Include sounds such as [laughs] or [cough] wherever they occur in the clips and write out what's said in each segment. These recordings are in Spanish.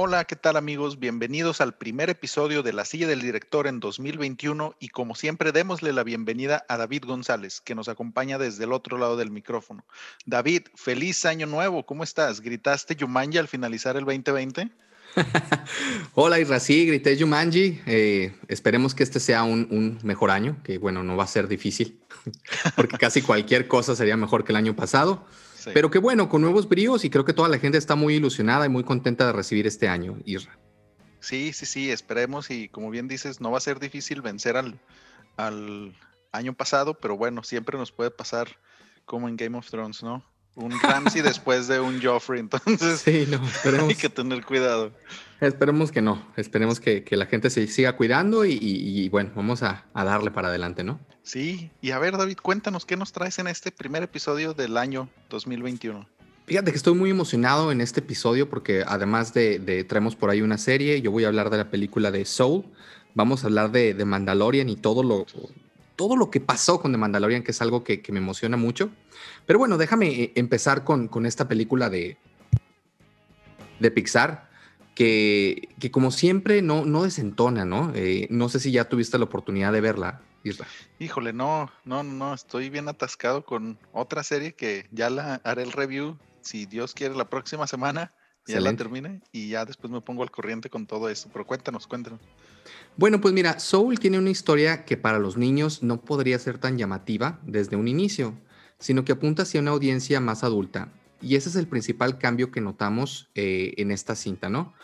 Hola, ¿qué tal amigos? Bienvenidos al primer episodio de La Silla del Director en 2021 y como siempre démosle la bienvenida a David González, que nos acompaña desde el otro lado del micrófono. David, feliz año nuevo, ¿cómo estás? ¿Gritaste Yumanji al finalizar el 2020? [laughs] Hola Isra, sí, grité Yumanji. Eh, esperemos que este sea un, un, mejor año, que bueno, no va a ser difícil, [laughs] porque casi cualquier cosa sería mejor que el año pasado. Pero qué bueno, con nuevos bríos y creo que toda la gente está muy ilusionada y muy contenta de recibir este año, Isra. Sí, sí, sí, esperemos y como bien dices, no va a ser difícil vencer al, al año pasado, pero bueno, siempre nos puede pasar como en Game of Thrones, ¿no? un Ramsey [laughs] después de un Joffrey, entonces sí, no, [laughs] hay que tener cuidado. Esperemos que no, esperemos que, la gente se siga cuidando y, bueno, vamos a, darle para adelante, ¿no? Sí, y a ver David, cuéntanos qué nos traes en este primer episodio del año 2021. Fíjate que estoy muy emocionado en este episodio porque además de, traemos por ahí una serie, yo voy a hablar de la película de Soul, vamos a hablar de, de Mandalorian y todo lo, todo lo que pasó con The Mandalorian, que es algo que, me emociona mucho. Pero bueno, déjame eh, empezar con, con esta película de, de Pixar, que, que, como siempre no, no desentona, ¿no? Eh, no sé si ya tuviste la oportunidad de verla, Isra. Híjole, no, no, no, estoy bien atascado con otra serie que ya la haré el review, si Dios quiere, la próxima semana. Ya la termine y ya después me pongo al corriente con todo esto. Pero cuéntanos, cuéntanos. Bueno, pues mira, Soul tiene una historia que para los niños no podría ser tan llamativa desde un inicio, sino que apunta hacia una audiencia más adulta. Y ese es el principal cambio que notamos eh, en esta cinta, ¿no?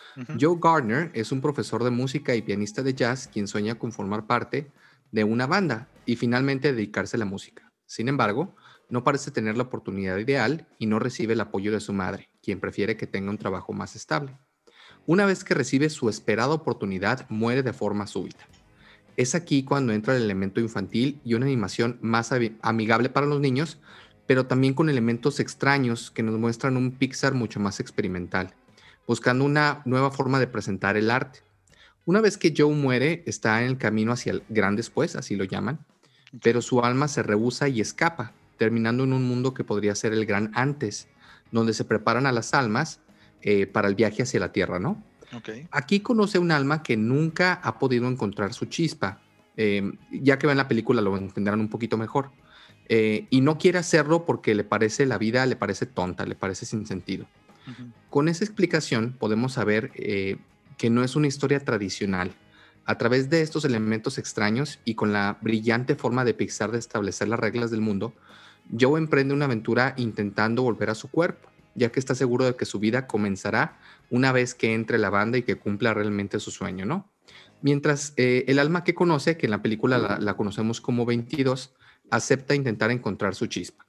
Joe Gardner es un profesor de música y pianista de jazz quien sueña con formar parte de una banda y finalmente dedicarse a la música. Sin embargo, no parece tener la oportunidad ideal y no recibe el apoyo de su madre, quien prefiere que tenga un trabajo más estable. Una vez que recibe su esperada oportunidad, muere de forma súbita. Es aquí cuando entra el elemento infantil y una animación más amigable para los niños, pero también con elementos extraños que nos muestran un Pixar mucho más experimental, buscando una nueva forma de presentar el arte. Una vez que Joe muere, está en el camino hacia el gran después, así lo llaman, pero su alma se rehúsa y escapa, terminando en un mundo que podría ser el gran antes, donde se preparan a las almas eh, para el viaje hacia la Tierra, ¿no? Aquí conoce un alma que nunca ha podido encontrar su chispa. Em, ya que ven la película lo entenderán un poquito mejor. Eh, y no quiere hacerlo porque le parece la vida, le parece tonta, le parece sin sentido. Con esa explicación podemos saber eh, que no es una historia tradicional. A través de estos elementos extraños y con la brillante forma de Pixar de establecer las reglas del mundo, Joe emprende una aventura intentando volver a su cuerpo, ya que está seguro de que su vida comenzará una vez que entre la banda y que cumpla realmente su sueño, ¿no? Mientras eh, el alma que conoce, que en la película la, conocemos como 22, acepta intentar encontrar su chispa.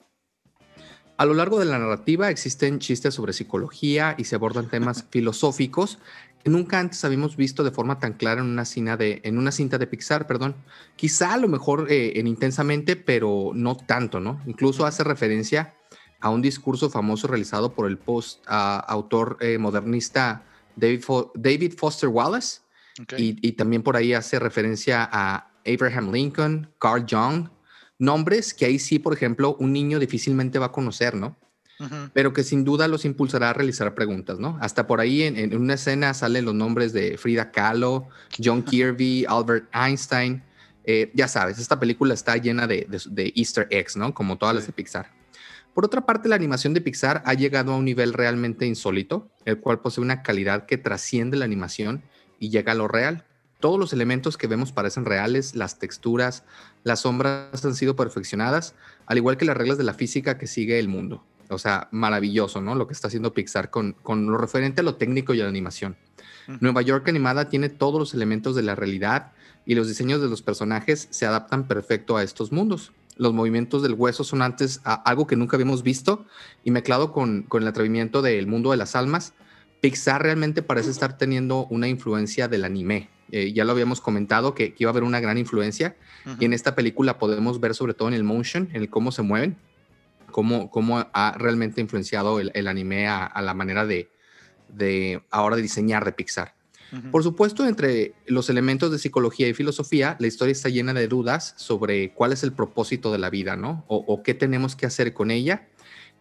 A lo largo de la narrativa existen chistes sobre psicología y se abordan temas [laughs] filosóficos que nunca antes habíamos visto de forma tan clara en una, cinta de, en una cinta de Pixar, perdón. Quizá a lo mejor eh, en Intensamente, pero no tanto, ¿no? Incluso hace referencia a un discurso famoso realizado por el post autor eh, modernista David, Foster Wallace. Y, también por ahí hace referencia a Abraham Lincoln, Carl Jung, nombres que ahí sí, por ejemplo, un niño difícilmente va a conocer, ¿no? Pero que sin duda los impulsará a realizar preguntas, ¿no? Hasta por ahí en, una escena salen los nombres de Frida Kahlo, John Kirby, Albert Einstein. Eh, ya sabes, esta película está llena de, Easter eggs, ¿no? Como todas las de Pixar. Por otra parte, la animación de Pixar ha llegado a un nivel realmente insólito, el cual posee una calidad que trasciende la animación y llega a lo real. Todos los elementos que vemos parecen reales, las texturas, las sombras han sido perfeccionadas, al igual que las reglas de la física que sigue el mundo. O sea, maravilloso, ¿no? Lo que está haciendo Pixar con, con lo referente a lo técnico y a la animación. Nueva York animada tiene todos los elementos de la realidad y los diseños de los personajes se adaptan perfecto a estos mundos los movimientos del hueso son antes algo que nunca habíamos visto y mezclado con, con el atrevimiento del mundo de las almas, Pixar realmente parece estar teniendo una influencia del anime. Eh, ya lo habíamos comentado que, iba a haber una gran influencia y en esta película podemos ver sobre todo en el motion, en el cómo se mueven, cómo, cómo ha realmente influenciado el, anime a, a, la manera de, de ahora de diseñar de Pixar. Por supuesto, entre los elementos de psicología y filosofía, la historia está llena de dudas sobre cuál es el propósito de la vida, ¿no? O, qué tenemos que hacer con ella.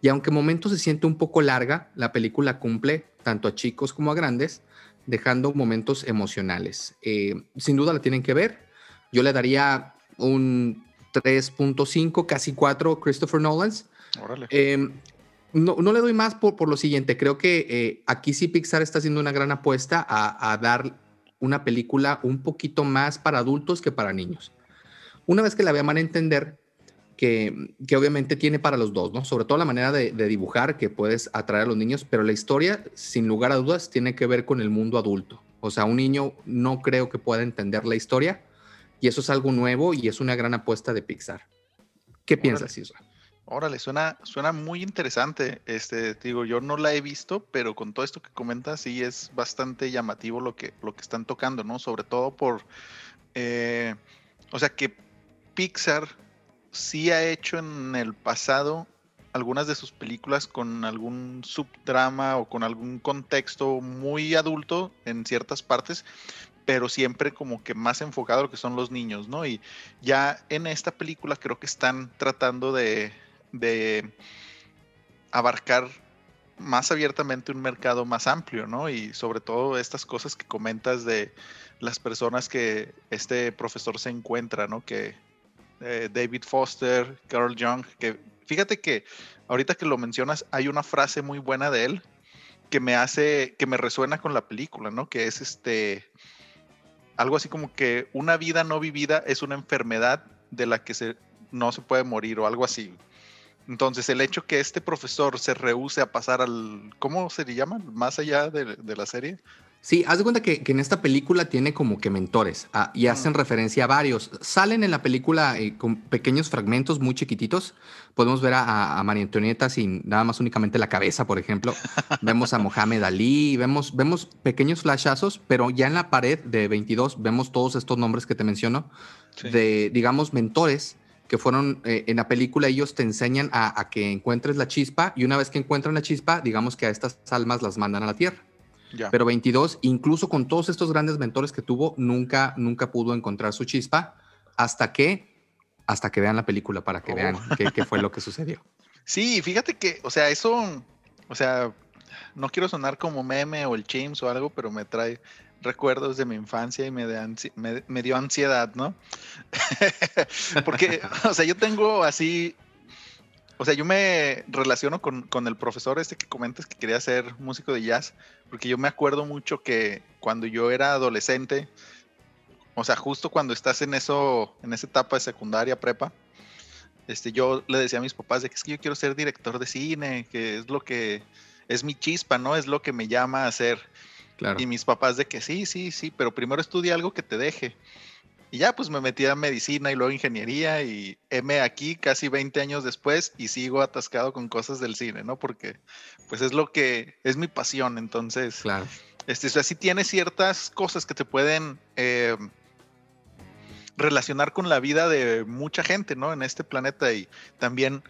Y aunque en momentos se siente un poco larga, la película cumple, tanto a chicos como a grandes, dejando momentos emocionales. Eh, sin duda la tienen que ver. Yo le daría un 3.5, casi 4 Christopher Nolan's. Em, no, no, le doy más por, por lo siguiente. Creo que eh, aquí sí Pixar está haciendo una gran apuesta a, a, dar una película un poquito más para adultos que para niños. Una vez que la vean van a entender que, que, obviamente tiene para los dos, ¿no? Sobre todo la manera de, de, dibujar que puedes atraer a los niños, pero la historia, sin lugar a dudas, tiene que ver con el mundo adulto. O sea, un niño no creo que pueda entender la historia y eso es algo nuevo y es una gran apuesta de Pixar. ¿Qué piensas, Isra? Órale, suena, suena muy interesante. Este, digo, yo no la he visto, pero con todo esto que comentas, sí es bastante llamativo lo que, lo que están tocando, ¿no? Sobre todo por, eh, o sea, que Pixar sí ha hecho en el pasado algunas de sus películas con algún subdrama o con algún contexto muy adulto en ciertas partes, pero siempre como que más enfocado a lo que son los niños, ¿no? Y ya en esta película creo que están tratando de, de abarcar más abiertamente un mercado más amplio, ¿no? Y sobre todo estas cosas que comentas de las personas que este profesor se encuentra, ¿no? Que eh, David Foster, Carl Young, que fíjate que ahorita que lo mencionas hay una frase muy buena de él que me hace, que me resuena con la película, ¿no? Que es este, algo así como que una vida no vivida es una enfermedad de la que se, no se puede morir o algo así. Entonces, el hecho que este profesor se rehúse a pasar al, ¿cómo se le llama? Más allá de la serie, Sí, haz de cuenta que, en esta película tiene como que mentores ah, y hacen referencia a varios. Salen en la película eh, con pequeños fragmentos muy chiquititos. Podemos ver a, a, María Antonieta sin nada más únicamente la cabeza, por ejemplo. [laughs] vemos a Mohamed Ali, vemos, vemos pequeños flashazos, pero ya en la pared de 22 vemos todos estos nombres que te menciono de, digamos, mentores que fueron eh, en la película, ellos te enseñan a, a que encuentres la chispa y una vez que encuentran la chispa, digamos que a estas almas las mandan a la tierra. Pero 22, incluso con todos estos grandes mentores que tuvo, nunca, nunca pudo encontrar su chispa hasta que, hasta que vean la película para que vean oh. qué, fue lo que sucedió. [laughs] Sí, fíjate que, o sea, eso, o sea, no quiero sonar como meme o el James o algo, pero me trae recuerdos de mi infancia y me, me dio ansiedad, ¿no? [laughs] Porque, o sea, yo tengo así o sea, yo me relaciono con, con, el profesor este que comentas que quería ser músico de jazz, porque yo me acuerdo mucho que cuando yo era adolescente, o sea, justo cuando estás en eso, en esa etapa de secundaria, prepa, este, yo le decía a mis papás de que es que yo quiero ser director de cine, que es lo que es mi chispa, ¿no? Es lo que me llama a hacer. Claro. Y mis papás de que sí, sí, sí, pero primero estudia algo que te deje. Y ya pues me metí a medicina y luego ingeniería y M aquí casi 20 años después y sigo atascado con cosas del cine, ¿no? Porque pues es lo que es mi pasión, entonces... Claro. Este, o sea, sí tiene ciertas cosas que te pueden eh, relacionar con la vida de mucha gente, ¿no? En este planeta y también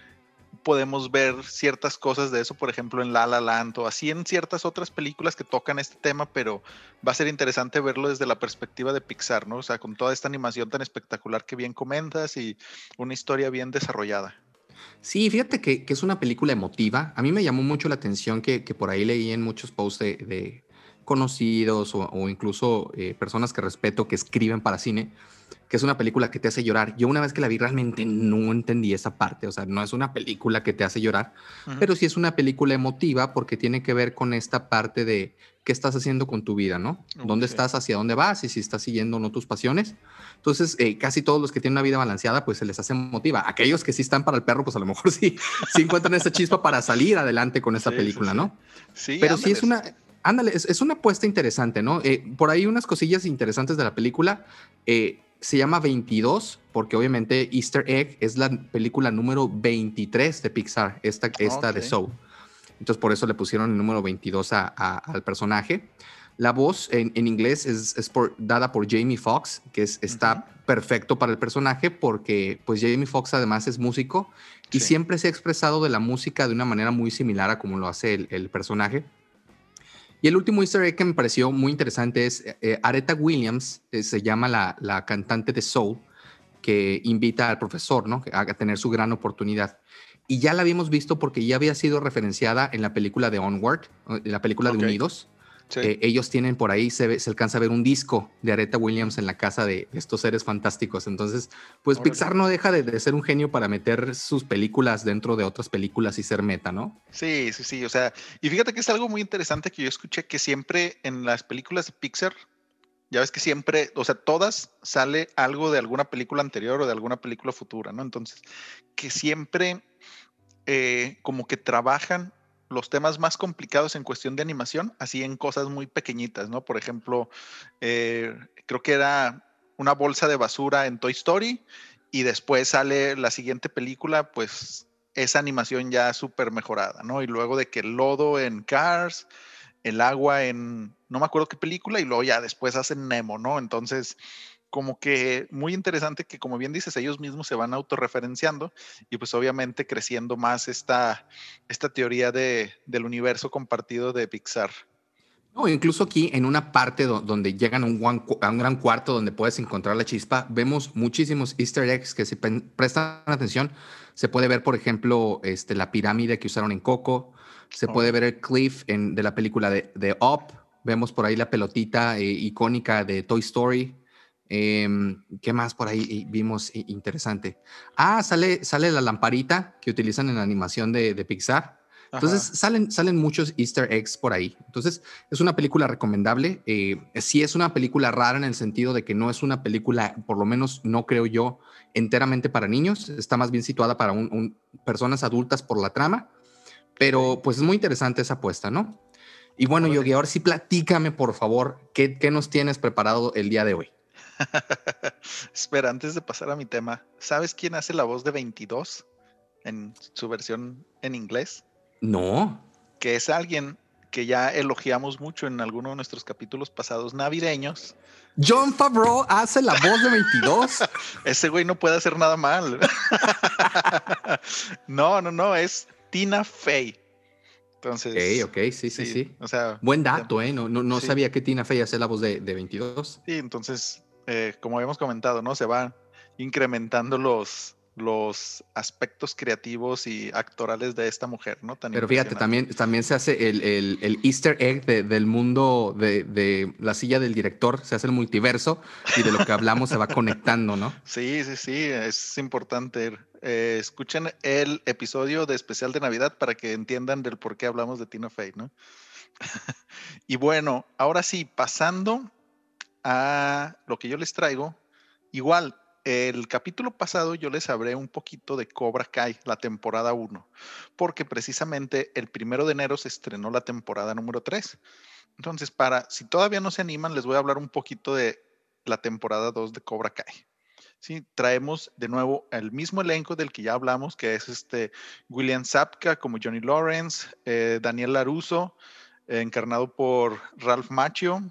podemos ver ciertas cosas de eso, por ejemplo, en La La Land o así en ciertas otras películas que tocan este tema, pero va a ser interesante verlo desde la perspectiva de Pixar, ¿no? O sea, con toda esta animación tan espectacular que bien comentas y una historia bien desarrollada. Sí, fíjate que, es una película emotiva. A mí me llamó mucho la atención que, por ahí leí en muchos posts de, conocidos o, incluso eh, personas que respeto que escriben para cine, que es una película que te hace llorar. Yo una vez que la vi realmente no entendí esa parte, o sea, no es una película que te hace llorar, pero sí es una película emotiva porque tiene que ver con esta parte de qué estás haciendo con tu vida, ¿no? ¿Dónde estás, hacia dónde vas y si estás siguiendo o no tus pasiones? Entonces, eh, casi todos los que tienen una vida balanceada, pues se les hace emotiva. Aquellos que sí están para el perro, pues a lo mejor [laughs] sí, sí encuentran esa chispa para salir adelante con esa película, ¿no? Sí, pero sí es una... Ándale, es, una apuesta interesante, ¿no? Eh, por ahí unas cosillas interesantes de la película. Eh, se llama 22 porque obviamente Easter Egg es la película número 23 de Pixar, esta, esta de Soul. Entonces por eso le pusieron el número 22 a, al personaje. La voz en, en inglés es, es por, dada por Jamie Foxx, que es, está perfecto para el personaje porque pues Jamie Foxx además es músico y siempre se ha expresado de la música de una manera muy similar a como lo hace el, el personaje. Y el último easter egg que me pareció muy interesante es eh, Aretha Williams, eh, se llama la, la, cantante de soul, que invita al profesor ¿no? a, tener su gran oportunidad. Y ya la habíamos visto porque ya había sido referenciada en la película de Onward, en la película de Unidos. Eh, ellos tienen por ahí, se, se, alcanza a ver un disco de Aretha Williams en la casa de estos seres fantásticos. Entonces, pues Pixar no deja de, ser un genio para meter sus películas dentro de otras películas y ser meta, ¿no? Sí, sí, sí. O sea, y fíjate que es algo muy interesante que yo escuché que siempre en las películas de Pixar, ya ves que siempre, o sea, todas sale algo de alguna película anterior o de alguna película futura, ¿no? Entonces, que siempre eh, como que trabajan los temas más complicados en cuestión de animación, así en cosas muy pequeñitas, ¿no? Por ejemplo, eh, creo que era una bolsa de basura en Toy Story y después sale la siguiente película, pues esa animación ya súper mejorada, ¿no? Y luego de que el lodo en Cars, el agua en, no me acuerdo qué película, y luego ya después hacen Nemo, ¿no? Entonces, como que muy interesante que, como bien dices, ellos mismos se van autorreferenciando y pues obviamente creciendo más esta, esta teoría de, del universo compartido de Pixar. No, incluso aquí en una parte donde llegan a un, a un, gran cuarto donde puedes encontrar la chispa, vemos muchísimos easter eggs que si prestan atención, se puede ver, por ejemplo, este, la pirámide que usaron en Coco, se puede ver el cliff en, de la película de, de Up, vemos por ahí la pelotita eh, icónica de Toy Story, Em, ¿Qué más por ahí vimos interesante? Ah, sale, sale la lamparita que utilizan en la animación de, Pixar. Entonces salen, salen muchos easter eggs por ahí. Entonces es una película recomendable. Eh, sí es una película rara en el sentido de que no es una película, por lo menos no creo yo, enteramente para niños. Está más bien situada para un, personas adultas por la trama. Pero pues es muy interesante esa apuesta, ¿no? Y bueno, Yogi, ahora sí platícame, por favor, ¿qué, ¿qué nos tienes preparado el día de hoy? [laughs] Espera, antes de pasar a mi tema, ¿sabes quién hace la voz de 22 en su versión en inglés? No. Que es alguien que ya elogiamos mucho en alguno de nuestros capítulos pasados navideños. John Favreau hace la voz de 22. [laughs] Ese güey no puede hacer nada mal. [laughs] no, no, no, es Tina Fey. Entonces. Ok, ok, sí, sí, sí. O sea, Buen dato, ¿eh? No, no, sabía que Tina Fey hace la voz de, de 22. Sí, entonces eh, como habíamos comentado, ¿no? Se van incrementando los, los aspectos creativos y actorales de esta mujer, ¿no? Pero fíjate, también, también se hace el, el, easter egg del mundo de, de, la silla del director, se hace el multiverso y de lo que hablamos se va conectando, ¿no? [laughs] Sí, sí, sí, es importante. Eh, escuchen el episodio de especial de Navidad para que entiendan del por qué hablamos de Tina Fey, ¿no? [laughs] y bueno, ahora sí, pasando a lo que yo les traigo, igual, el capítulo pasado yo les hablé un poquito de Cobra Kai, la temporada 1, porque precisamente el primero de enero se estrenó la temporada número 3. Entonces, para, si todavía no se animan, les voy a hablar un poquito de la temporada 2 de Cobra Kai. Sí, traemos de nuevo el mismo elenco del que ya hablamos, que es este William Zapka como Johnny Lawrence, eh, Daniel Laruso, eh, encarnado por Ralph Macchio,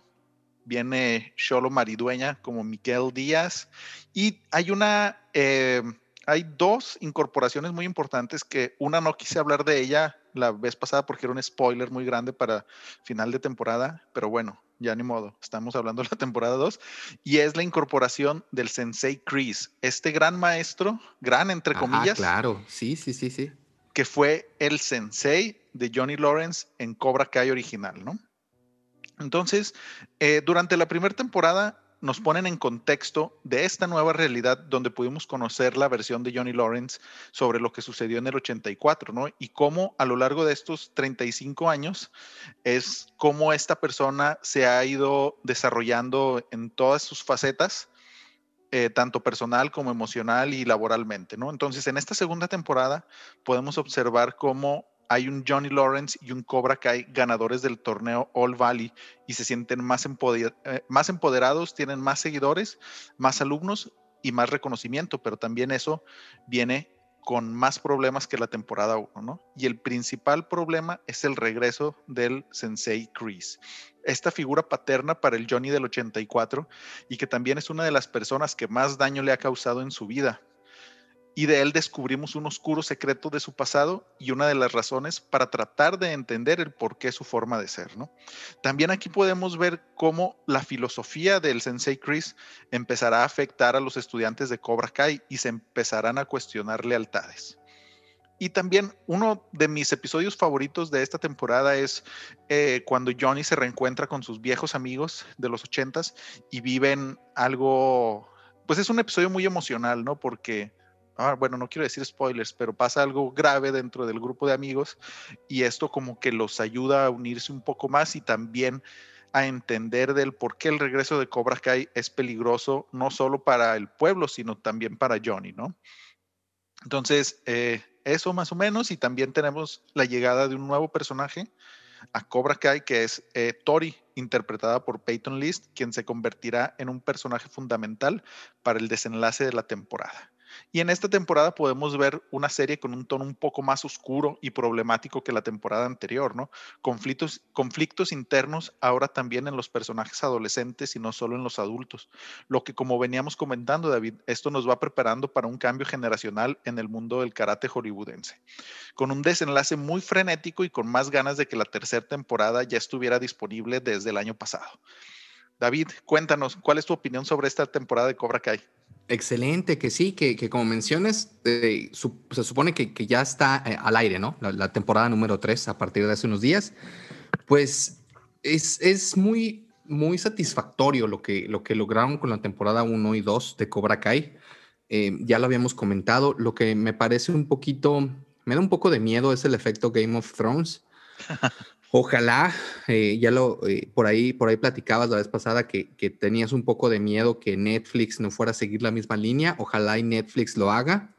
viene Cholo Maridueña como Miguel Díaz y hay una, eh, hay dos incorporaciones muy importantes que una no quise hablar de ella la vez pasada porque era un spoiler muy grande para final de temporada, pero bueno, ya ni modo, estamos hablando de la temporada 2 y es la incorporación del Sensei Chris, este gran maestro, gran entre comillas. claro, sí, sí, sí, sí. Que fue el Sensei de Johnny Lawrence en Cobra Kai original, ¿no? Entonces, eh, durante la primera temporada nos ponen en contexto de esta nueva realidad donde pudimos conocer la versión de Johnny Lawrence sobre lo que sucedió en el 84, ¿no? Y cómo a lo largo de estos 35 años es cómo esta persona se ha ido desarrollando en todas sus facetas, eh, tanto personal como emocional y laboralmente, ¿no? Entonces, en esta segunda temporada podemos observar cómo hay un Johnny Lawrence y un Cobra Kai ganadores del torneo All Valley y se sienten más, eh, más empoderados, tienen más seguidores, más alumnos y más reconocimiento, pero también eso viene con más problemas que la temporada 1, ¿no? Y el principal problema es el regreso del Sensei Chris. Esta figura paterna para el Johnny del 84 y que también es una de las personas que más daño le ha causado en su vida, y de él descubrimos un oscuro secreto de su pasado y una de las razones para tratar de entender el por qué su forma de ser. ¿no? También aquí podemos ver cómo la filosofía del Sensei Chris empezará a afectar a los estudiantes de Cobra Kai y se empezarán a cuestionar lealtades. Y también uno de mis episodios favoritos de esta temporada es eh, cuando Johnny se reencuentra con sus viejos amigos de los ochentas y viven algo, pues es un episodio muy emocional, ¿no? Porque Ah, bueno, no quiero decir spoilers, pero pasa algo grave dentro del grupo de amigos y esto como que los ayuda a unirse un poco más y también a entender del por qué el regreso de Cobra Kai es peligroso, no solo para el pueblo, sino también para Johnny, ¿no? Entonces, eh, eso más o menos, y también tenemos la llegada de un nuevo personaje a Cobra Kai, que es eh, Tori, interpretada por Peyton List, quien se convertirá en un personaje fundamental para el desenlace de la temporada. Y en esta temporada podemos ver una serie con un tono un poco más oscuro y problemático que la temporada anterior, ¿no? Conflictos, conflictos internos ahora también en los personajes adolescentes y no solo en los adultos. Lo que como veníamos comentando, David, esto nos va preparando para un cambio generacional en el mundo del karate hollywoodense. Con un desenlace muy frenético y con más ganas de que la tercera temporada ya estuviera disponible desde el año pasado. David, cuéntanos, ¿cuál es tu opinión sobre esta temporada de Cobra Kai? Excelente, que sí, que, como mencionas, eh, se supone que, ya está eh, al aire, ¿no? La, temporada número 3 a partir de hace unos días. Pues es, es muy, muy satisfactorio lo que, lo que lograron con la temporada 1 y 2 de Cobra Kai. Eh, ya lo habíamos comentado. Lo que me parece un poquito, me da un poco de miedo es el efecto Game of Thrones. [laughs] Ojalá, eh, ya lo, eh, por, ahí, por ahí platicabas la vez pasada que, tenías un poco de miedo que Netflix no fuera a seguir la misma línea. Ojalá y Netflix lo haga,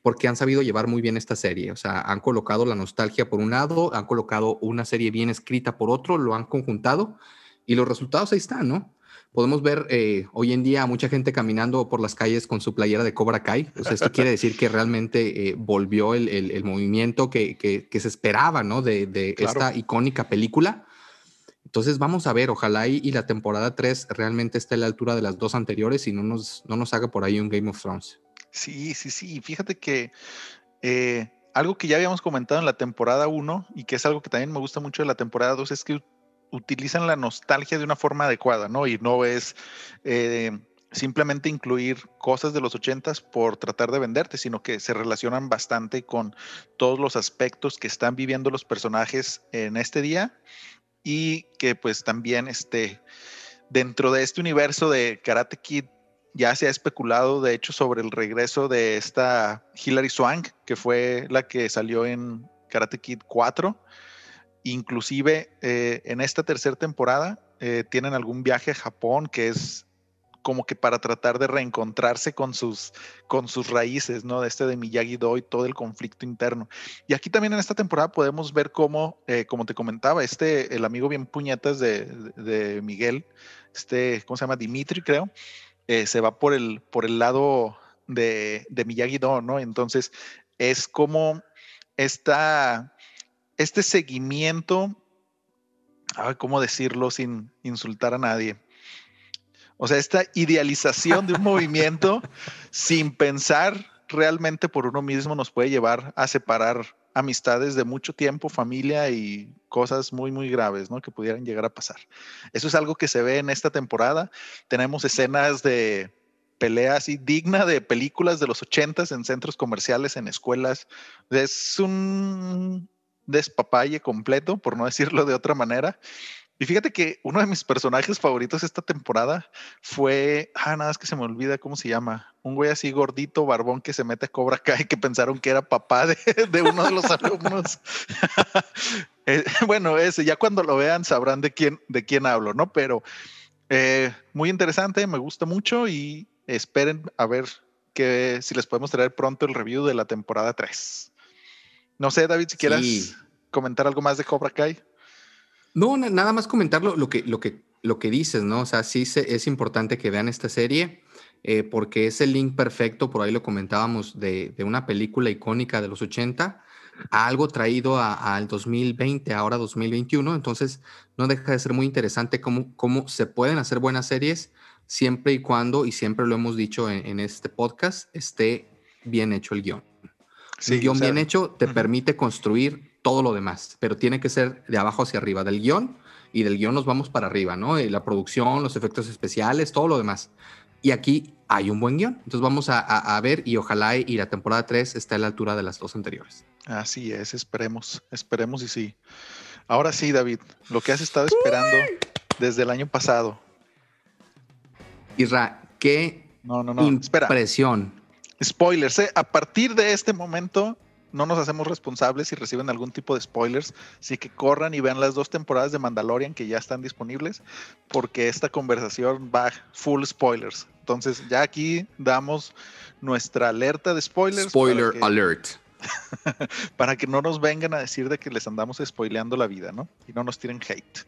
porque han sabido llevar muy bien esta serie. O sea, han colocado la nostalgia por un lado, han colocado una serie bien escrita por otro, lo han conjuntado y los resultados ahí están, ¿no? Podemos ver eh, hoy en día a mucha gente caminando por las calles con su playera de Cobra Kai. O sea, esto quiere decir que realmente eh, volvió el, el, movimiento que, que, se esperaba, ¿no? De, de esta icónica película. Entonces vamos a ver, ojalá y, y, la temporada 3 realmente esté a la altura de las dos anteriores y no nos, no nos haga por ahí un Game of Thrones. Sí, sí, sí. Fíjate que eh, algo que ya habíamos comentado en la temporada 1 y que es algo que también me gusta mucho de la temporada 2 es que utilizan la nostalgia de una forma adecuada, ¿no? Y no es eh, simplemente incluir cosas de los ochentas por tratar de venderte, sino que se relacionan bastante con todos los aspectos que están viviendo los personajes en este día y que pues también este, dentro de este universo de Karate Kid ya se ha especulado de hecho sobre el regreso de esta Hilary Swank, que fue la que salió en Karate Kid 4 Inclusive eh, en esta tercera temporada eh, tienen algún viaje a Japón que es como que para tratar de reencontrarse con sus, con sus raíces, ¿no? De este de Miyagi-Do y todo el conflicto interno. Y aquí también en esta temporada podemos ver cómo, eh, como te comentaba, este, el amigo bien puñetas de, de Miguel, este, ¿cómo se llama? Dimitri, creo, se va por el, por el lado de, de Miyagi-Do, ¿no? Entonces, es como esta este seguimiento, ¿cómo decirlo sin insultar a nadie? O sea, esta idealización de un [laughs] movimiento sin pensar realmente por uno mismo nos puede llevar a separar amistades de mucho tiempo, familia y cosas muy, muy graves, ¿no? Que pudieran llegar a pasar. Eso es algo que se ve en esta temporada. Tenemos escenas de peleas así digna de películas de los ochentas en centros comerciales, en escuelas. Es un despapalle completo, por no decirlo de otra manera. Y fíjate que uno de mis personajes favoritos esta temporada fue, ah, nada, es que se me olvida cómo se llama, un güey así gordito, barbón que se mete a Cobra Kai que pensaron que era papá de, [laughs] uno de los alumnos. [laughs] Eh, bueno, ese, ya cuando lo vean sabrán de quién, de quién hablo, ¿no? Pero eh, muy interesante, me gusta mucho y esperen a ver que, si les podemos traer pronto el review de la temporada 3. No sé, David, si quieres comentar algo más de Cobra Kai. No, nada más comentar lo, que, lo, que, lo que dices, ¿no? O sea, sí es importante que vean esta serie eh, porque es el link perfecto, por ahí lo comentábamos, de, una película icónica de los 80 a algo traído al 2020, ahora 2021. Entonces, no deja de ser muy interesante cómo, cómo se pueden hacer buenas series siempre y cuando, y siempre lo hemos dicho en este podcast, esté bien hecho el guion un guion bien hecho te permite construir todo lo demás, pero tiene que ser de abajo hacia arriba, del guion y del guion nos vamos para arriba, ¿no? Eh, la producción, los efectos especiales, todo lo demás. Y aquí hay un buen guion. Entonces vamos a, ver y ojalá y la temporada 3 esté a la altura de las dos anteriores. Así es, esperemos, esperemos y sí. Ahora sí, David, lo que has estado esperando desde el año pasado. Isra, qué no, no, no. impresión. Spoilers, ¿eh? a partir de este momento no nos hacemos responsables si reciben algún tipo de spoilers, así que corran y vean las dos temporadas de Mandalorian que ya están disponibles, porque esta conversación va full spoilers. Entonces ya aquí damos nuestra alerta de spoilers. Spoiler alert. [laughs] para que no nos vengan a decir de que les andamos spoileando la vida, ¿no? Y no nos tiren hate.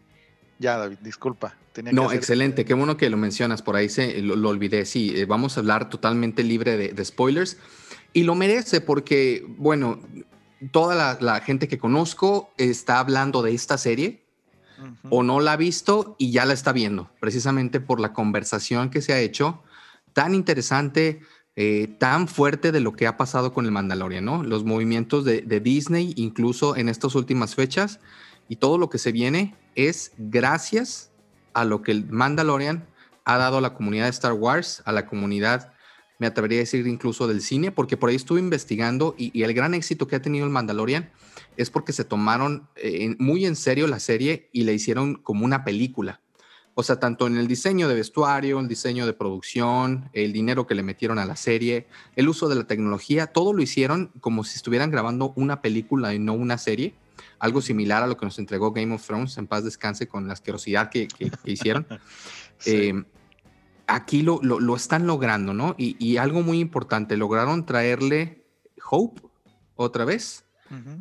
Ya, David, disculpa. no, excelente. Qué bueno que lo mencionas. Por ahí se, lo, olvidé. Sí, eh, vamos a hablar totalmente libre de spoilers. Y lo merece porque, bueno, toda la, gente que conozco está hablando de esta serie o no la ha visto y ya la está viendo, precisamente por la conversación que se ha hecho tan interesante, eh, tan fuerte de lo que ha pasado con el Mandalorian, ¿no? Los movimientos de, de Disney, incluso en estas últimas fechas, y todo lo que se viene es gracias a lo que el Mandalorian ha dado a la comunidad de Star Wars, a la comunidad me atrevería a decir incluso del cine, porque por ahí estuve investigando y, el gran éxito que ha tenido el Mandalorian es porque se tomaron eh, muy en serio la serie y la hicieron como una película. O sea, tanto en el diseño de vestuario, el diseño de producción, el dinero que le metieron a la serie, el uso de la tecnología, todo lo hicieron como si estuvieran grabando una película y no una serie. Algo similar a lo que nos entregó Game of Thrones, en paz descanse, con la asquerosidad que, hicieron. [laughs] Eh, aquí lo, lo, están logrando, ¿no? Y, algo muy importante, lograron traerle Hope otra vez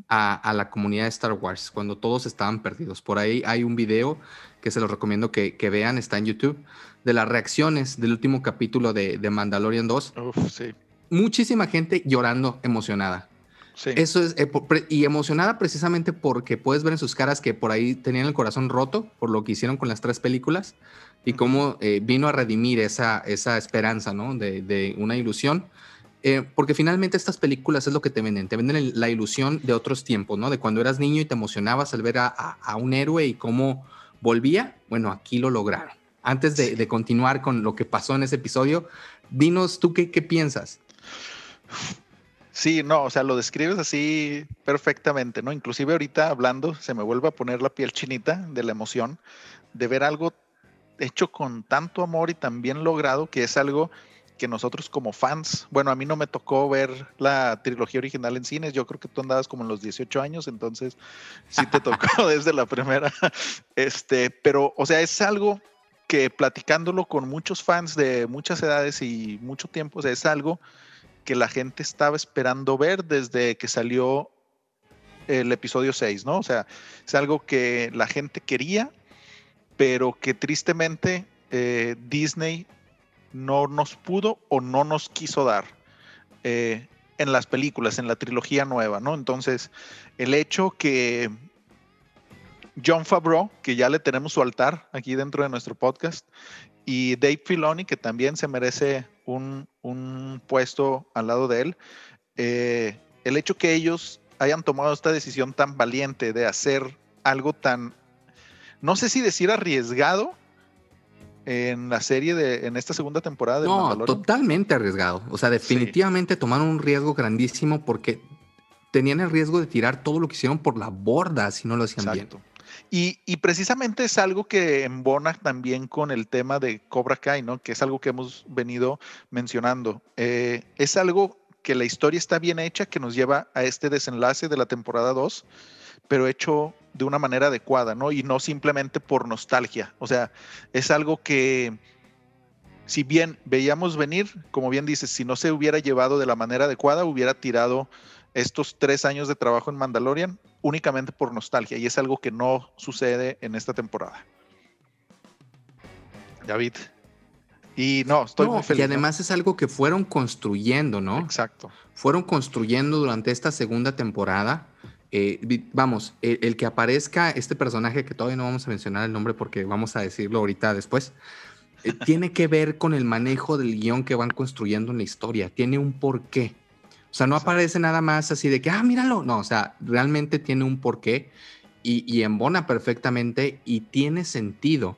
a, la comunidad de Star Wars cuando todos estaban perdidos. Por ahí hay un video que se los recomiendo que, vean, está en YouTube, de las reacciones del último capítulo de, de Mandalorian 2. sí. Muchísima gente llorando, emocionada. Sí. Eso es, eh, y emocionada precisamente porque puedes ver en sus caras que por ahí tenían el corazón roto por lo que hicieron con las tres películas y cómo eh, vino a redimir esa, esa esperanza, ¿no? De, de una ilusión. Eh, porque finalmente estas películas es lo que te venden, te venden la ilusión de otros tiempos, ¿no? De cuando eras niño y te emocionabas al ver a, a, un héroe y cómo volvía. Bueno, aquí lo lograron. Antes de, de, continuar con lo que pasó en ese episodio, dinos tú qué, qué piensas. Sí, no, o sea, lo describes así perfectamente, ¿no? Inclusive ahorita hablando se me vuelve a poner la piel chinita de la emoción de ver algo hecho con tanto amor y tan bien logrado que es algo que nosotros como fans, bueno, a mí no me tocó ver la trilogía original en cines, yo creo que tú andabas como en los 18 años, entonces sí te tocó [laughs] desde la primera, este, pero, o sea, es algo que platicándolo con muchos fans de muchas edades y mucho tiempo, o sea, es algo que la gente estaba esperando ver desde que salió el episodio 6, ¿no? O sea, es algo que la gente quería pero que tristemente eh, Disney no nos pudo o no nos quiso dar eh, en las películas, en la trilogía nueva, ¿no? Entonces, el hecho que John Favreau, que ya le tenemos su altar aquí dentro de nuestro podcast, y Dave Filoni, que también se merece un, puesto al lado de él, eh, el hecho que ellos hayan tomado esta decisión tan valiente de hacer algo tan no sé si decir arriesgado en la serie de en esta segunda temporada de No, totalmente arriesgado. O sea, definitivamente tomaron un riesgo grandísimo porque tenían el riesgo de tirar todo lo que hicieron por la borda si no lo hacían bien. Y, y, precisamente es algo que embona también con el tema de Cobra Kai, ¿no? Que es algo que hemos venido mencionando. Eh, es algo que la historia está bien hecha, que nos lleva a este desenlace de la temporada 2, pero hecho de una manera adecuada, ¿no? Y no simplemente por nostalgia. O sea, es algo que, si bien veíamos venir, como bien dices, si no se hubiera llevado de la manera adecuada, hubiera tirado estos tres años de trabajo en Mandalorian únicamente por nostalgia. Y es algo que no sucede en esta temporada. David. Y no, estoy muy feliz. Y además es algo que fueron construyendo, ¿no? Exacto. Fueron construyendo durante esta segunda temporada eh, vamos, el, que aparezca este personaje, que todavía no vamos a mencionar el nombre porque vamos a decirlo ahorita después, eh, tiene que ver con el manejo del guion que van construyendo en la historia, tiene un porqué. O sea, no aparece nada más así de que, ah, míralo. No, o sea, realmente tiene un porqué y, y embona perfectamente y tiene sentido.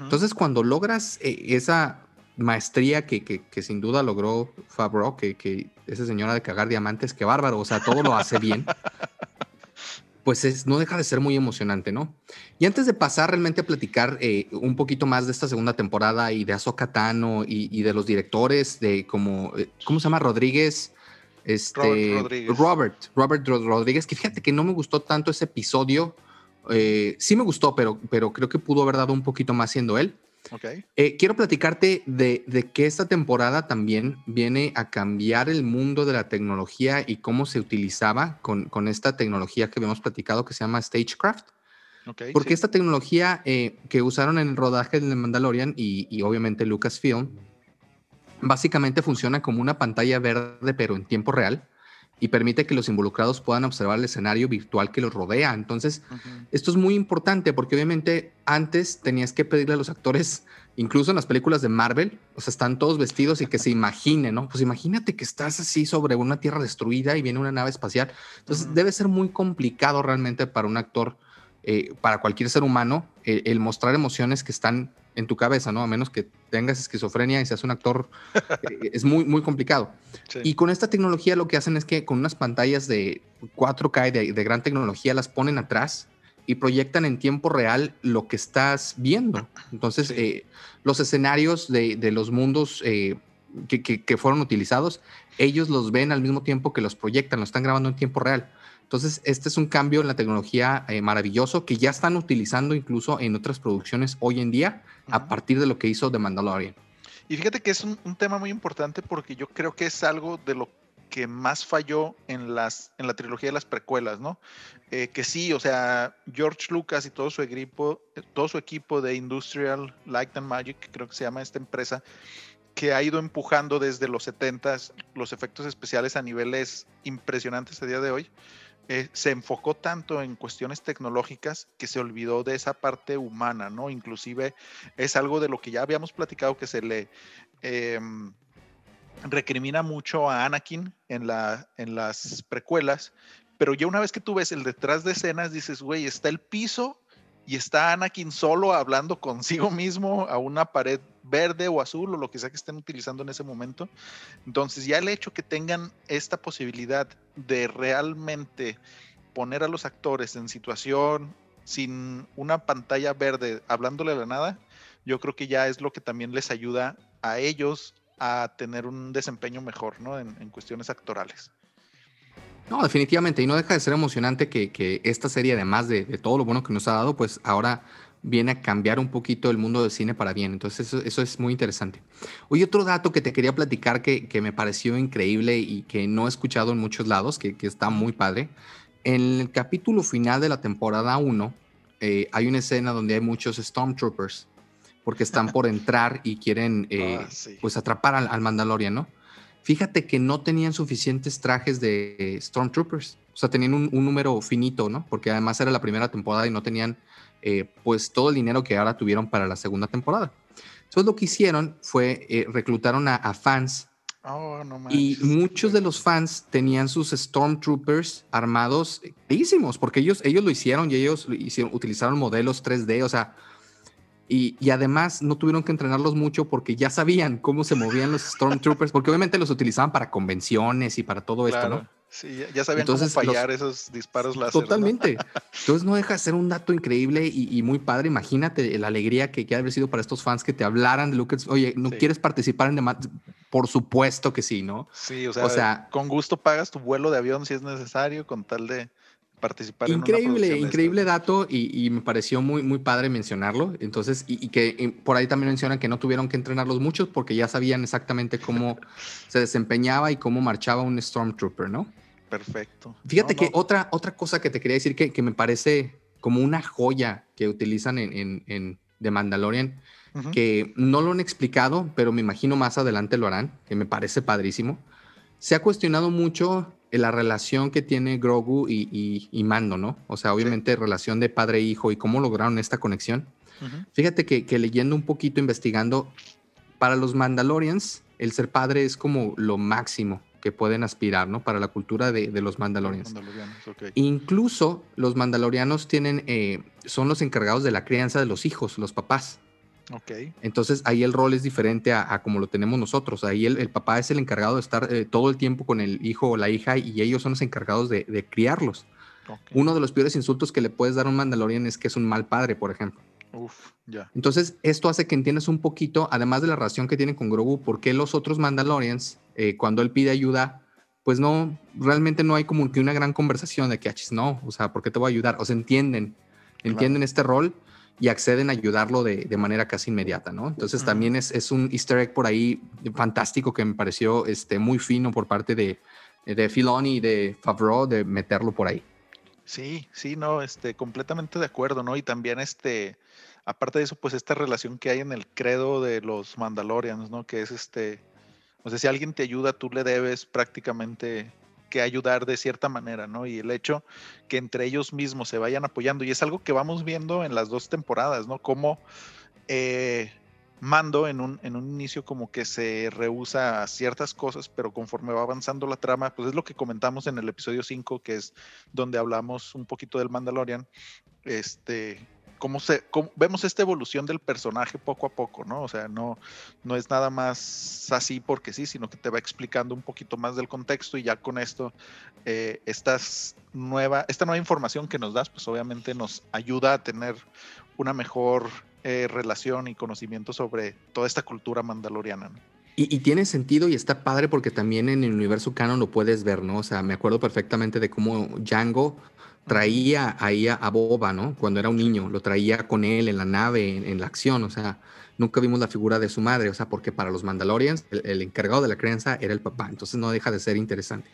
Entonces, cuando logras eh, esa maestría que, que, sin duda logró Favreau, que, que esa señora de cagar diamantes, qué bárbaro, o sea, todo lo hace bien. [laughs] pues es, no deja de ser muy emocionante, ¿no? Y antes de pasar realmente a platicar eh, un poquito más de esta segunda temporada y de Ahsoka Tano y, de los directores de como, eh, ¿cómo se llama? Rodríguez. Este, Robert Robert, Rodríguez, que fíjate que no me gustó tanto ese episodio. Eh, sí me gustó, pero, pero creo que pudo haber dado un poquito más siendo él. Eh, quiero platicarte de, que esta temporada también viene a cambiar el mundo de la tecnología y cómo se utilizaba con, esta tecnología que habíamos platicado que se llama Stagecraft. Porque esta tecnología eh, que usaron en el rodaje de Mandalorian y, y obviamente Lucasfilm, básicamente funciona como una pantalla verde pero en tiempo real y permite que los involucrados puedan observar el escenario virtual que los rodea. Entonces, esto es muy importante porque obviamente antes tenías que pedirle a los actores, incluso en las películas de Marvel, o sea, están todos vestidos y que se imaginen, ¿no? Pues imagínate que estás así sobre una tierra destruida y viene una nave espacial. Entonces, debe ser muy complicado realmente para un actor, eh, para cualquier ser humano, el mostrar emociones que están en tu cabeza, ¿no? A menos que tengas esquizofrenia y seas un actor, [laughs] eh, es muy, muy complicado. Y con esta tecnología lo que hacen es que con unas pantallas de 4K de, de, gran tecnología las ponen atrás y proyectan en tiempo real lo que estás viendo. Entonces, eh, los escenarios de, de los mundos eh, que, que, que fueron utilizados, ellos los ven al mismo tiempo que los proyectan, lo están grabando en tiempo real. Entonces, este es un cambio en la tecnología eh, maravilloso que ya están utilizando incluso en otras producciones hoy en día a partir de lo que hizo The Mandalorian. Y fíjate que es un, tema muy importante porque yo creo que es algo de lo que más falló en, las, en la trilogía de las precuelas, ¿no? Eh, que sí, o sea, George Lucas y todo su equipo, todo su equipo de Industrial Light and Magic, creo que se llama esta empresa, que ha ido empujando desde los 70 los efectos especiales a niveles impresionantes a día de hoy. Eh, se enfocó tanto en cuestiones tecnológicas que se olvidó de esa parte humana, ¿no? Inclusive es algo de lo que ya habíamos platicado que se le em, recrimina mucho a Anakin en, en las precuelas, pero ya una vez que tú ves el detrás de escenas, dices, güey, está el piso y está Anakin solo hablando consigo mismo a una pared verde o azul o lo que sea que estén utilizando en ese momento. Entonces ya el hecho que tengan esta posibilidad de realmente poner a los actores en situación sin una pantalla verde hablándole a la nada, yo creo que ya es lo que también les ayuda a ellos a tener un desempeño mejor, ¿no? En, cuestiones actorales. No, definitivamente, y no deja de ser emocionante que, esta serie, además de, de, todo lo bueno que nos ha dado, pues ahora viene a cambiar un poquito el mundo del cine para bien. Entonces eso, es muy interesante. Hoy otro dato que te quería platicar que, me pareció increíble y que no he escuchado en muchos lados, que, está muy padre. En el capítulo final de la temporada 1 eh, hay una escena donde hay muchos Stormtroopers porque están [laughs] por entrar y quieren eh, ah, pues atrapar al, Mandalorian, ¿no? Fíjate que no tenían suficientes trajes de Stormtroopers. O sea, tenían un, un número finito, ¿no? Porque además era la primera temporada y no tenían eh, pues todo el dinero que ahora tuvieron para la segunda temporada. Entonces lo que hicieron fue eh, reclutaron a, fans oh, y muchos de los fans tenían sus Stormtroopers armados bellísimos, porque ellos, ellos lo hicieron y ellos hicieron, utilizaron modelos 3D, o sea, y, y, además no tuvieron que entrenarlos mucho porque ya sabían cómo se movían los Stormtroopers, porque obviamente los utilizaban para convenciones y para todo esto, ¿no? Sí, ya sabían Entonces, cómo fallar esos disparos láser. Totalmente. [laughs] Entonces no deja de ser un dato increíble y, muy padre. Imagínate la alegría que, que ha haber sido para estos fans que te hablaran de Lucas. Oye, ¿no quieres participar en demás? Por supuesto que sí, ¿no? Sí, o sea, con gusto pagas tu vuelo de avión si es necesario con tal de participar increíble, en una increíble dato y, me pareció muy, muy padre mencionarlo. Entonces, y, que por ahí también mencionan que no tuvieron que entrenarlos muchos porque ya sabían exactamente cómo [laughs] se desempeñaba y cómo marchaba un Stormtrooper, ¿no? Perfecto. Fíjate que Otra, otra cosa que te quería decir que, que me parece como una joya que utilizan en, en, en The Mandalorian, que no lo han explicado, pero me imagino más adelante lo harán, que me parece padrísimo. Se ha cuestionado mucho la relación que tiene Grogu y, y, Mando, ¿no? O sea, obviamente relación de padre e hijo y cómo lograron esta conexión. Fíjate que, que, leyendo un poquito, investigando, para los Mandalorians, el ser padre es como lo máximo que pueden aspirar, ¿no? Para la cultura de, los mandalorianos. Incluso los mandalorianos tienen, eh, son los encargados de la crianza de los hijos, los papás. Ok. Entonces ahí el rol es diferente a, como lo tenemos nosotros. Ahí el, papá es el encargado de estar eh, todo el tiempo con el hijo o la hija y ellos son los encargados de, criarlos. Uno de los peores insultos que le puedes dar a un Mandalorian es que es un mal padre, por ejemplo. Uf, ya. Entonces, esto hace que entiendas un poquito, además de la relación que tiene con Grogu, por qué los otros Mandalorians, eh, cuando él pide ayuda, pues no, realmente no hay como que una gran conversación de que, achis, no, o sea, ¿por qué te voy a ayudar? O sea, entienden, entienden este rol y acceden a ayudarlo de, de manera casi inmediata, ¿no? Entonces también es, es, un easter egg por ahí fantástico que me pareció este, muy fino por parte de, de Filoni y de Favreau de meterlo por ahí. Sí, sí, no, este, completamente de acuerdo, ¿no? Y también este, aparte de eso, pues esta relación que hay en el credo de los Mandalorians, ¿no? Que es este, o sea, si alguien te ayuda, tú le debes prácticamente que ayudar de cierta manera, ¿no? Y el hecho que entre ellos mismos se vayan apoyando, y es algo que vamos viendo en las dos temporadas, ¿no? Como eh, Mando en un, en un inicio como que se rehúsa a ciertas cosas, pero conforme va avanzando la trama, pues es lo que comentamos en el episodio 5, que es donde hablamos un poquito del Mandalorian, este, vemos esta evolución del personaje poco a poco, ¿no? O sea, no, no es nada más así porque sí, sino que te va explicando un poquito más del contexto y ya con esto, eh, nueva, esta nueva información que nos das, pues obviamente nos ayuda a tener una mejor eh, relación y conocimiento sobre toda esta cultura mandaloriana. Y, tiene sentido y está padre porque también en el universo canon lo puedes ver, ¿no? O sea, me acuerdo perfectamente de cómo Django traía ahí a, Boba, ¿no? Cuando era un niño, lo traía con él en la nave, en, la acción, o sea, nunca vimos la figura de su madre, o sea, porque para los Mandalorians el, encargado de la crianza era el papá, entonces no deja de ser interesante.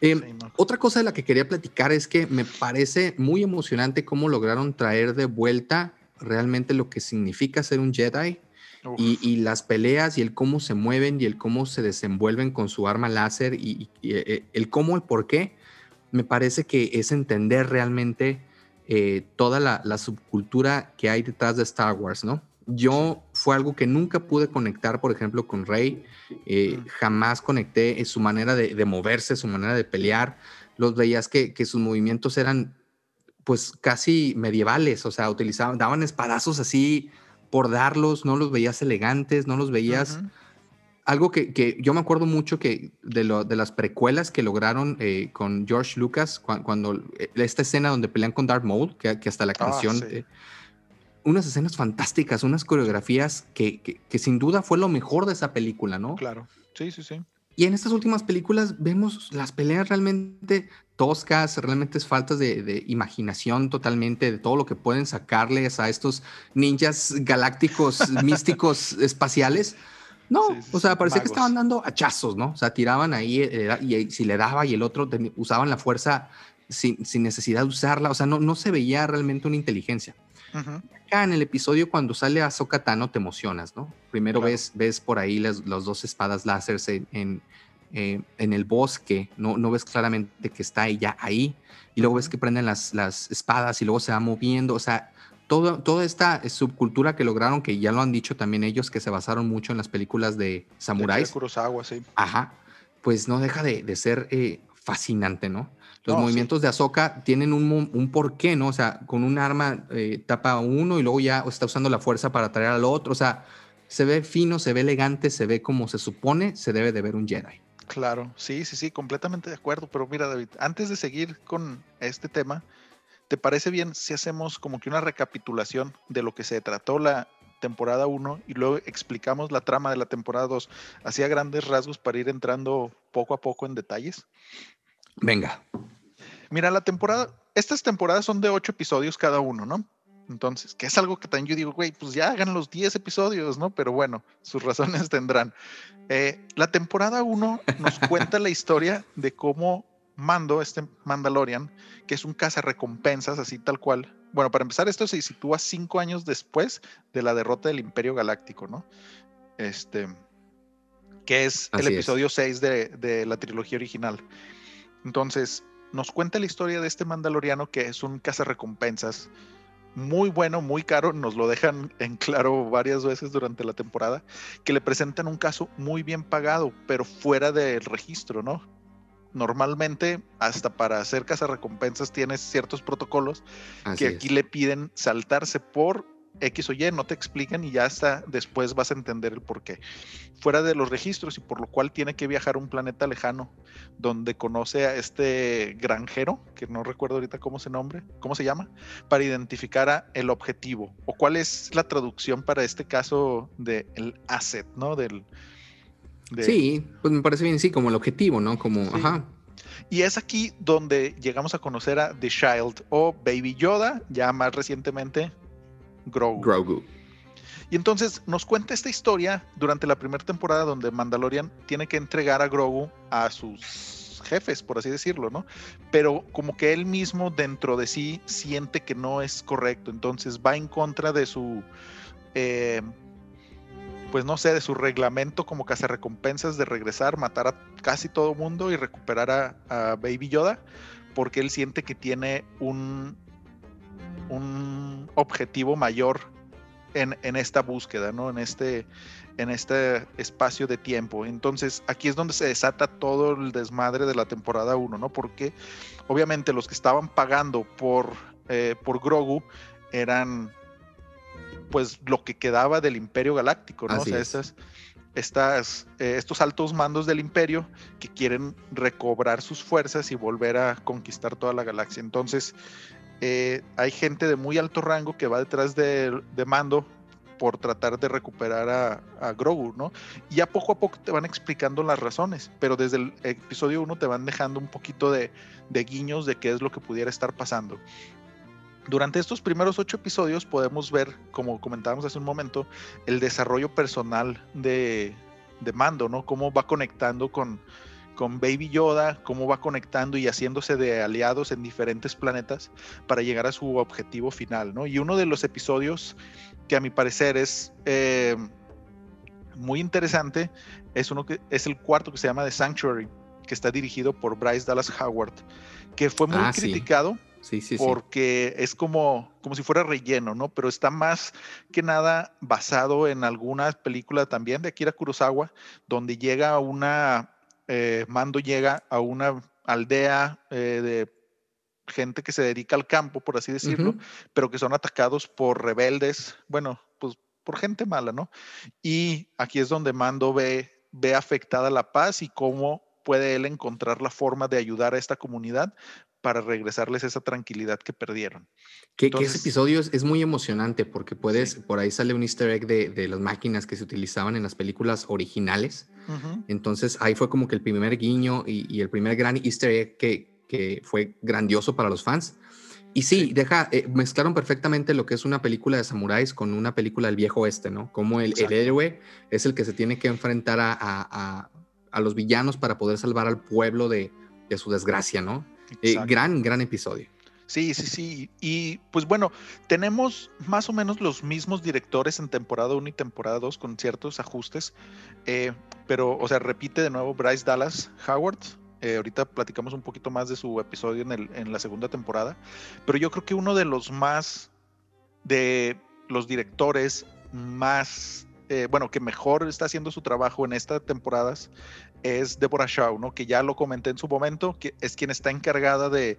Eh, otra cosa de la que quería platicar es que me parece muy emocionante cómo lograron traer de vuelta realmente lo que significa ser un Jedi. Y, las peleas y el cómo se mueven y el cómo se desenvuelven con su arma láser y, eh, el cómo, el por qué, me parece que es entender realmente eh, toda la, subcultura que hay detrás de Star Wars, ¿no? Yo fue algo que nunca pude conectar, por ejemplo, con Rey. Eh, jamás conecté su manera de, moverse, su manera de pelear. Los veías que, sus movimientos eran pues casi medievales, o sea, utilizaban, daban espadazos así por darlos, no los veías elegantes, no los veías algo que, yo me acuerdo mucho que de, lo, de las precuelas que lograron eh, con George Lucas, cuando, eh, esta escena donde pelean con Darth Maul, que, hasta la ah, canción, eh, unas escenas fantásticas, unas coreografías que, que, sin duda fue lo mejor de esa película, ¿no? Claro, sí, sí, sí. Y en estas últimas películas vemos las peleas realmente toscas, realmente es faltas de, de, imaginación totalmente, de todo lo que pueden sacarles a estos ninjas galácticos, [laughs] místicos, espaciales. No, o sea, parecía que estaban dando hachazos, ¿no? O sea, tiraban ahí eh, y si le daba y el otro usaban la fuerza sin, necesidad de usarla. O sea, no, no se veía realmente una inteligencia. Acá en el episodio, cuando sale a Tano, te emocionas, ¿no? Primero ves, ves por ahí las, dos espadas láser en, eh, en, el bosque, no, no ves claramente que está ella ahí. Y luego ves que prenden las, las espadas y luego se va moviendo. O sea, toda esta subcultura que lograron, que ya lo han dicho también ellos, que se basaron mucho en las películas de samuráis. Kurosawa, sí. Ajá, pues no deja de, ser eh, fascinante, ¿no? Los movimientos de Ahsoka tienen un, un, porqué, ¿no? O sea, con un arma eh, tapa uno y luego ya está usando la fuerza para atraer al otro. O sea, se ve fino, se ve elegante, se ve como se supone se debe de ver un Jedi. Claro, sí, sí, sí, completamente de acuerdo. Pero mira, David, antes de seguir con este tema, ¿Te parece bien si hacemos como que una recapitulación de lo que se trató la temporada 1 y luego explicamos la trama de la temporada 2 así a grandes rasgos para ir entrando poco a poco en detalles? Venga. Mira, la temporada, estas temporadas son de 8 episodios cada uno, ¿no? Entonces, que es algo que también yo digo, güey, pues ya hagan los 10 episodios, ¿no? Pero bueno, sus [laughs] razones tendrán. Eh, la temporada 1 nos cuenta la historia de cómo Mando, este Mandalorian, que es un recompensas así tal cual. Bueno, para empezar, esto se sitúa cinco años después de la derrota del Imperio Galáctico, ¿no? Este, que es el episodio 6 de, la trilogía original. Entonces, nos cuenta la historia de este Mandaloriano que es un recompensas muy bueno, muy caro, nos lo dejan en claro varias veces durante la temporada, que le presentan un caso muy bien pagado, pero fuera del registro, ¿no? Normalmente hasta para hacer recompensas tienes ciertos protocolos que aquí le piden saltarse por X o Y, no te explican y ya hasta después vas a entender el por qué. Fuera de los registros y por lo cual tiene que viajar a un planeta lejano donde conoce a este granjero, que no recuerdo ahorita cómo se nombre, cómo se llama, para identificar a el objetivo o cuál es la traducción para este caso del el asset, ¿no? Del, Sí, pues me parece bien, sí, como el objetivo, ¿no? Como, ajá. Y es aquí donde llegamos a conocer a The Child o Baby Yoda, ya más recientemente Grogu. Y entonces nos cuenta esta historia durante la primera temporada donde Mandalorian tiene que entregar a Grogu a sus jefes, por así decirlo, ¿no? Pero como que él mismo dentro de sí siente que no es correcto, entonces va en contra de su, eh, pues no sé, de su reglamento como recompensas de regresar, matar a casi todo mundo y recuperar a Baby Yoda, porque él siente que tiene un un objetivo mayor en, esta búsqueda, ¿no? En este, en este espacio de tiempo. Entonces, aquí es donde se desata todo el desmadre de la temporada 1, ¿no? Porque obviamente los que estaban pagando por, eh, por Grogu eran pues lo que quedaba del Imperio Galáctico, ¿no? o sea, estas, estas, eh, estos altos mandos del Imperio que quieren recobrar sus fuerzas y volver a conquistar toda la galaxia. Entonces, eh, hay gente de muy alto rango que va detrás de, Mando por tratar de recuperar a, Grogu, ¿no? Y ya poco a poco te van explicando las razones, pero desde el episodio 1 te van dejando un poquito de, guiños de qué es lo que pudiera estar pasando. Durante estos primeros ocho episodios podemos ver, como comentábamos hace un momento, el desarrollo personal de, de Mando, ¿no? Cómo va conectando con, con Baby Yoda, cómo va conectando y haciéndose de aliados en diferentes planetas para llegar a su objetivo final, ¿no? Y uno de los episodios que a mi parecer es eh, muy interesante es uno que es el cuarto que se llama The Sanctuary, que está dirigido por Bryce Dallas Howard, que fue muy ah, criticado. Sí. Sí, porque es como, como si fuera relleno, ¿no? Pero está más que nada basado en alguna película también de Akira Kurosawa, donde llega una eh, Mando llega a una aldea eh, de gente que se dedica al campo, por así decirlo, pero que son atacados por rebeldes, bueno, pues por gente mala, ¿no? Y aquí es donde Mando ve, ve afectada la paz y cómo puede él encontrar la forma de ayudar a esta comunidad para regresarles esa tranquilidad que perdieron. Que, ese episodio es, muy emocionante porque puedes, por ahí sale un easter egg de, las máquinas que se utilizaban en las películas originales. Entonces ahí fue como que el primer guiño y, el primer gran easter egg que, que, fue grandioso para los fans. Y sí, deja, eh, mezclaron perfectamente lo que es una película de samuráis con una película del viejo oeste, ¿no? Como el, el héroe es el que se tiene que enfrentar a, a, a, los villanos para poder salvar al pueblo de, de su desgracia, ¿no? Eh, gran, gran episodio. Sí, sí, sí. Y pues bueno, tenemos más o menos los mismos directores en temporada 1 y temporada 2 con ciertos ajustes. Eh, pero, o sea, repite de nuevo Bryce Dallas Howard. Eh, ahorita platicamos un poquito más de su episodio en, el, en la segunda temporada. Pero yo creo que uno de los más, de los directores más, bueno, que mejor está haciendo su trabajo en estas temporadas es Deborah Shaw, ¿no? que ya lo comenté en su momento, que es quien está encargada de,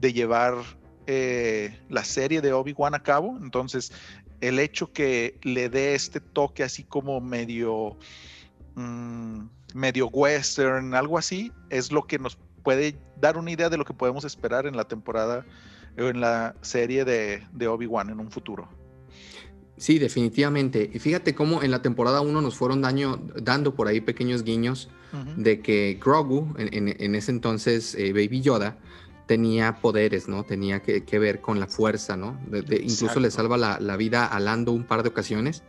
llevar eh, la serie de Obi-Wan a cabo. Entonces, el hecho que le dé este toque así como medio, mm, medio western, algo así, es lo que nos puede dar una idea de lo que podemos esperar en la temporada o en la serie de Obi-Wan en un futuro. Sí, definitivamente. Y fíjate cómo en la temporada 1 nos fueron daño, dando por ahí pequeños guiños de que Grogu, en, ese entonces eh, Baby Yoda, tenía poderes, ¿no? Tenía que, ver con la fuerza, ¿no? incluso le salva la, vida a Lando un par de ocasiones.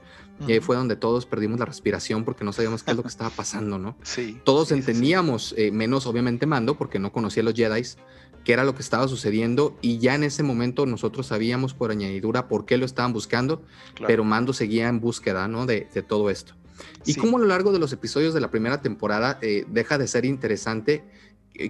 Y ahí fue donde todos perdimos la respiración porque no sabíamos qué es lo que estaba pasando, ¿no? [laughs] Sí. Todos entendíamos, eh, menos obviamente Mando, porque no conocía a los Jedi, qué era lo que estaba sucediendo y ya en ese momento nosotros sabíamos por añadidura por qué lo estaban buscando, pero Mando seguía en búsqueda ¿no? de, todo esto. Y cómo a lo largo de los episodios de la primera temporada eh, deja de ser interesante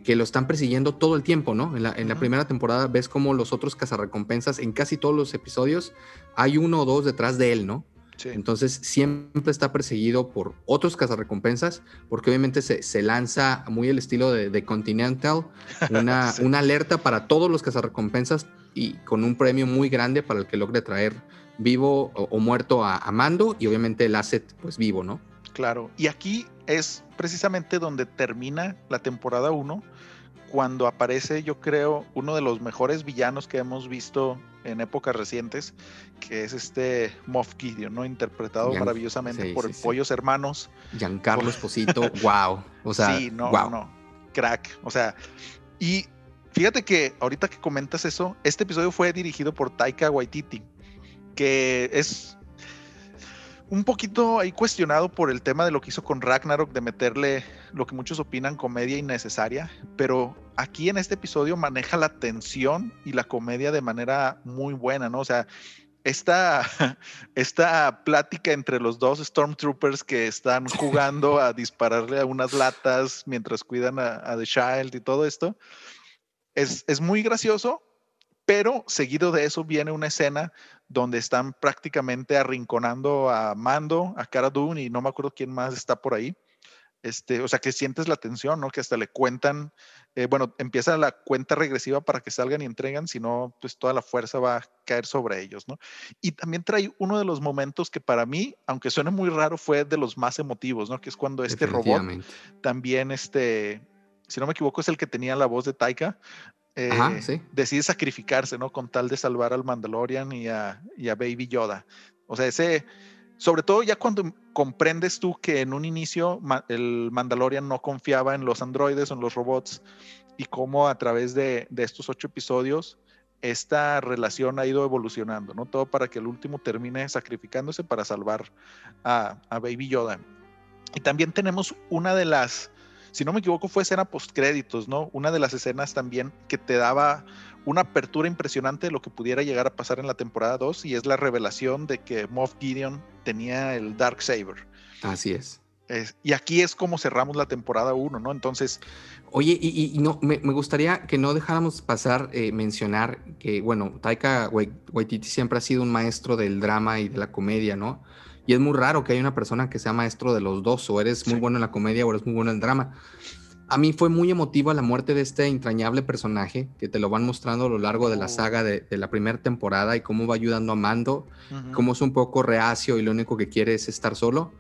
que lo están persiguiendo todo el tiempo, ¿no? En la, en la primera temporada ves como los otros cazarrecompensas en casi todos los episodios hay uno o dos detrás de él, ¿no? Entonces siempre está perseguido por otros cazarrecompensas, porque obviamente se, lanza muy el estilo de, Continental, una, [laughs] una, alerta para todos los cazarrecompensas y con un premio muy grande para el que logre traer vivo o, muerto a, a, Mando y obviamente el asset pues vivo, ¿no? Claro, y aquí es precisamente donde termina la temporada 1, cuando aparece yo creo uno de los mejores villanos que hemos visto en épocas recientes, que es este Moff Gideon, ¿no? Interpretado maravillosamente por Pollos Hermanos. Giancarlo Esposito, [laughs] wow. O sea, sí, no, no, crack. O sea, y fíjate que ahorita que comentas eso, este episodio fue dirigido por Taika Waititi, que es un poquito ahí cuestionado por el tema de lo que hizo con Ragnarok, de meterle lo que muchos opinan comedia innecesaria, pero aquí en este episodio maneja la tensión y la comedia de manera muy buena, ¿no? O sea, esta, [laughs] esta plática entre los dos Stormtroopers que están [laughs] jugando a dispararle a unas latas mientras cuidan a, The Child y todo esto, es, es muy gracioso, pero seguido de eso viene una escena donde están prácticamente arrinconando a Mando, a Cara Dune y no me acuerdo quién más está por ahí. Este, o sea, que sientes la tensión, ¿no? Que hasta le cuentan, eh, bueno, empieza la cuenta regresiva para que salgan y entregan, si no, pues toda la fuerza va a caer sobre ellos, ¿no? Y también trae uno de los momentos que para mí, aunque suene muy raro, fue de los más emotivos, ¿no? Que es cuando este robot también, este, si no me equivoco, es el que tenía la voz de Taika, eh, decide sacrificarse, ¿no? Con tal de salvar al Mandalorian y a, Baby Yoda. O sea, ese, sobre todo ya cuando comprendes tú que en un inicio el Mandalorian no confiaba en los androides, en los robots, y cómo a través de, estos ocho episodios esta relación ha ido evolucionando, ¿no? Todo para que el último termine sacrificándose para salvar a, a Baby Yoda. Y también tenemos una de las si no me equivoco, fue escena postcréditos, ¿no? Una de las escenas también que te daba una apertura impresionante de lo que pudiera llegar a pasar en la temporada 2 y es la revelación de que Moff Gideon tenía el Dark Saber. Así es. y aquí es como cerramos la temporada 1, ¿no? Entonces... Oye, y, no, me, gustaría que no dejáramos pasar eh, mencionar que, bueno, Taika Waititi siempre ha sido un maestro del drama y de la comedia, ¿no? Y es muy raro que haya una persona que sea maestro de los dos, o eres muy bueno en la comedia o eres muy bueno en el drama. A mí fue muy emotiva la muerte de este entrañable personaje que te lo van mostrando a lo largo de la oh. saga de, la primera temporada y cómo va ayudando a Mando, cómo es un poco reacio y lo único que quiere es estar solo.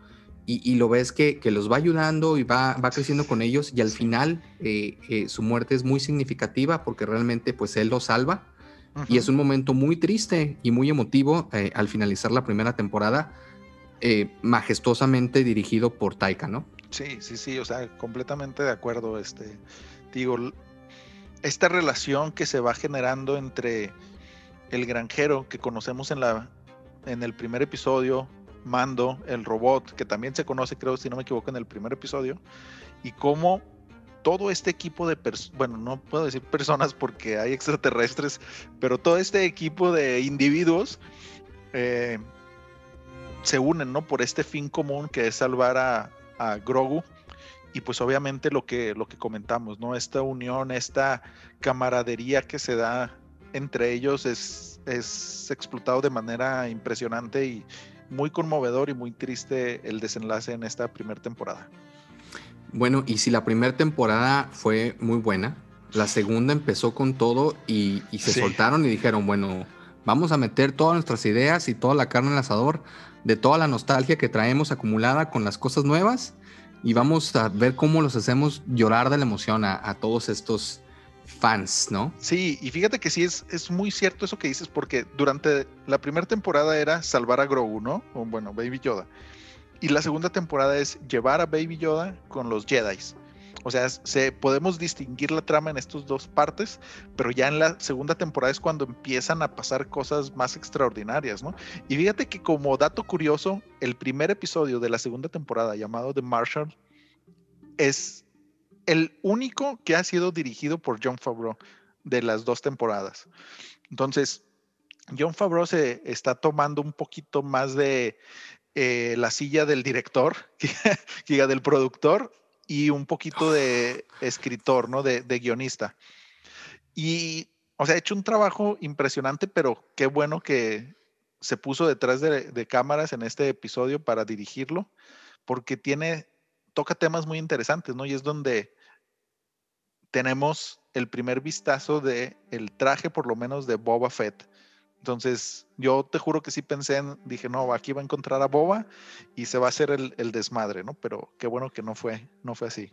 Y, lo ves que, que, los va ayudando y va, va creciendo con ellos y al final eh, eh, su muerte es muy significativa porque realmente pues él lo salva y es un momento muy triste y muy emotivo eh, al finalizar la primera temporada eh, majestuosamente dirigido por Taika, ¿no? Sí, sí, sí, o sea, completamente de acuerdo. Este, digo, esta relación que se va generando entre el granjero que conocemos en la en el primer episodio, Mando, el robot, que también se conoce, creo, si no me equivoco, en el primer episodio, y cómo todo este equipo de personas, bueno, no puedo decir [laughs] personas porque hay extraterrestres, pero todo este equipo de individuos eh, se unen, ¿no? Por este fin común que es salvar a, Grogu. Y pues obviamente lo que, lo que comentamos, ¿no? Esta unión, esta camaradería que se da entre ellos es, es explotado de manera impresionante y muy conmovedor y muy triste el desenlace en esta primera temporada. Bueno, y si la primera temporada fue muy buena, la segunda empezó con todo y, se soltaron y dijeron, bueno, vamos a meter todas nuestras ideas y toda la carne en el asador de toda la nostalgia que traemos acumulada con las cosas nuevas y vamos a ver cómo los hacemos llorar de la emoción a, todos estos fans, ¿no? Sí, y fíjate que sí es, es muy cierto eso que dices, porque durante la primera temporada era salvar a Grogu, ¿no? O bueno, Baby Yoda. Y la segunda temporada es llevar a Baby Yoda con los Jedi. O sea, se, podemos distinguir la trama en estas dos partes, pero ya en la segunda temporada es cuando empiezan a pasar cosas más extraordinarias, ¿no? Y fíjate que como dato curioso, el primer episodio de la segunda temporada llamado The Marshall es el único que ha sido dirigido por John Favreau de las dos temporadas. Entonces, John Favreau se está tomando un poquito más de eh, la silla del director, [laughs] que, del productor, y un poquito de escritor, ¿no? De, guionista. Y, o sea, ha hecho un trabajo impresionante, pero qué bueno que se puso detrás de, cámaras en este episodio para dirigirlo, porque tiene, toca temas muy interesantes, ¿no? Y es donde tenemos el primer vistazo de el traje, por lo menos, de Boba Fett. Entonces, yo te juro que sí pensé en, dije, no, aquí va a encontrar a Boba y se va a hacer el, el desmadre, ¿no? Pero qué bueno que no fue, no fue así.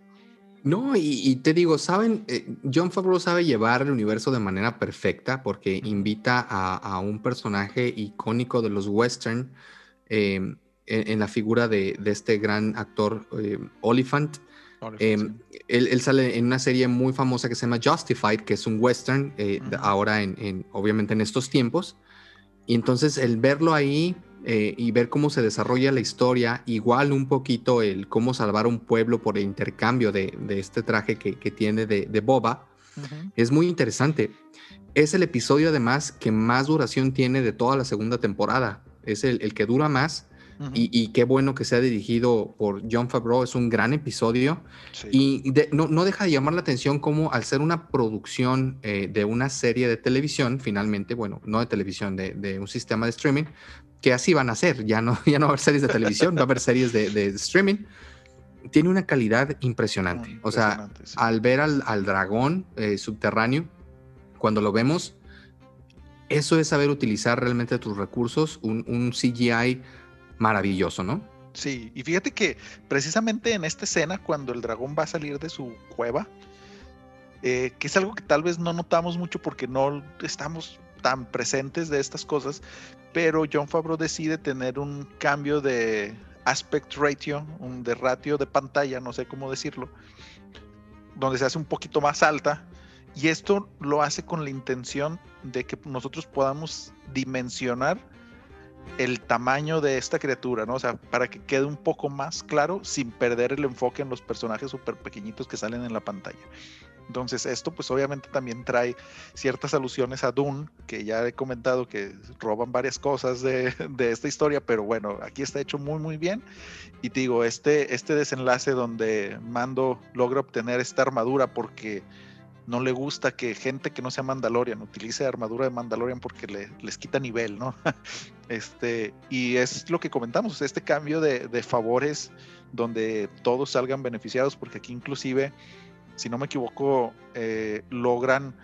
No, y, te digo, saben, eh, John Favreau sabe llevar el universo de manera perfecta porque invita a, un personaje icónico de los western em, en, la figura de, este gran actor eh, Oliphant. Em, él, sale en una serie muy famosa que se llama Justified, que es un western, eh, ahora en, obviamente en estos tiempos. Y entonces el verlo ahí eh, y ver cómo se desarrolla la historia, igual un poquito el cómo salvar un pueblo por el intercambio de, este traje que, tiene de, Boba, es muy interesante. Es el episodio además que más duración tiene de toda la segunda temporada. Es el, que dura más. Y, qué bueno que sea dirigido por John Favreau, es un gran episodio. Y no, deja de llamar la atención como al ser una producción eh, de una serie de televisión, finalmente, bueno, no de televisión, de, de un sistema de streaming, que así van a ser. Ya no, [laughs] ya no va a haber series de televisión, va a haber series de, streaming. Tiene una calidad impresionante. o sea, al ver al, dragón eh, subterráneo, cuando lo vemos, eso es saber utilizar realmente tus recursos, un, CGI maravilloso, ¿no? Sí, y fíjate que precisamente en esta escena, cuando el dragón va a salir de su cueva, eh, que es algo que tal vez no notamos mucho porque no estamos tan presentes de estas cosas, pero John Favreau decide tener un cambio de aspect ratio, un de ratio de pantalla, no sé cómo decirlo, donde se hace un poquito más alta. Y esto lo hace con la intención de que nosotros podamos dimensionar el tamaño de esta criatura, ¿no? O sea, para que quede un poco más claro sin perder el enfoque en los personajes súper pequeñitos que salen en la pantalla. Entonces esto pues obviamente también trae ciertas alusiones a Dune, que ya he comentado que roban varias cosas de, esta historia, pero bueno, aquí está hecho muy muy bien. Y te digo, este, este desenlace donde Mando logra obtener esta armadura porque no le gusta que gente que no sea Mandalorian utilice armadura de Mandalorian porque le, les quita nivel, ¿no? [laughs] Este, y es lo que comentamos, este cambio de, de favores donde todos salgan beneficiados, porque aquí inclusive si no me equivoco, eh, logran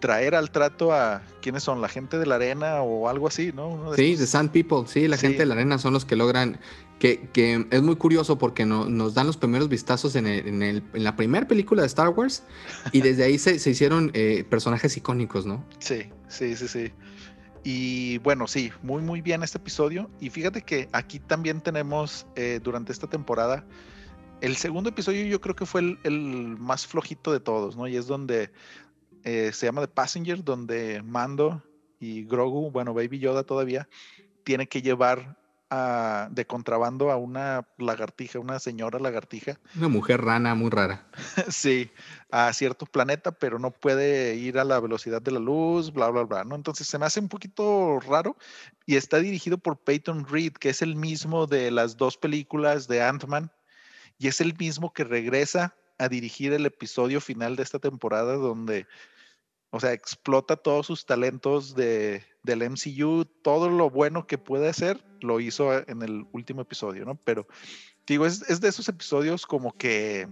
traer al trato a quienes son la gente de la arena o algo así, ¿no? sí, The Sand People, sí, la gente de la arena son los que logran, que, que es muy curioso porque no, nos dan los primeros vistazos en, en, el, en la primera película de Star Wars y [laughs] desde ahí se, se hicieron eh, personajes icónicos, ¿no? Sí, sí, sí, sí. Y bueno, sí, muy, muy bien este episodio. Y fíjate que aquí también tenemos eh, durante esta temporada el segundo episodio yo creo que fue el, más flojito de todos, ¿no? Y es donde eh, se llama The Passenger, donde Mando y Grogu, bueno, Baby Yoda todavía, tiene que llevar de contrabando a una lagartija, una señora lagartija. Una mujer rana muy rara. [laughs] sí, a cierto planeta, pero no puede ir a la velocidad de la luz, bla, bla, bla, ¿no? Entonces se me hace un poquito raro y está dirigido por Peyton Reed, que es el mismo de las dos películas de Ant-Man y es el mismo que regresa a dirigir el episodio final de esta temporada donde, o sea, explota todos sus talentos de, del MCU, todo lo bueno que puede hacer, lo hizo en el último episodio, ¿no? Pero, digo, es, es de esos episodios como que...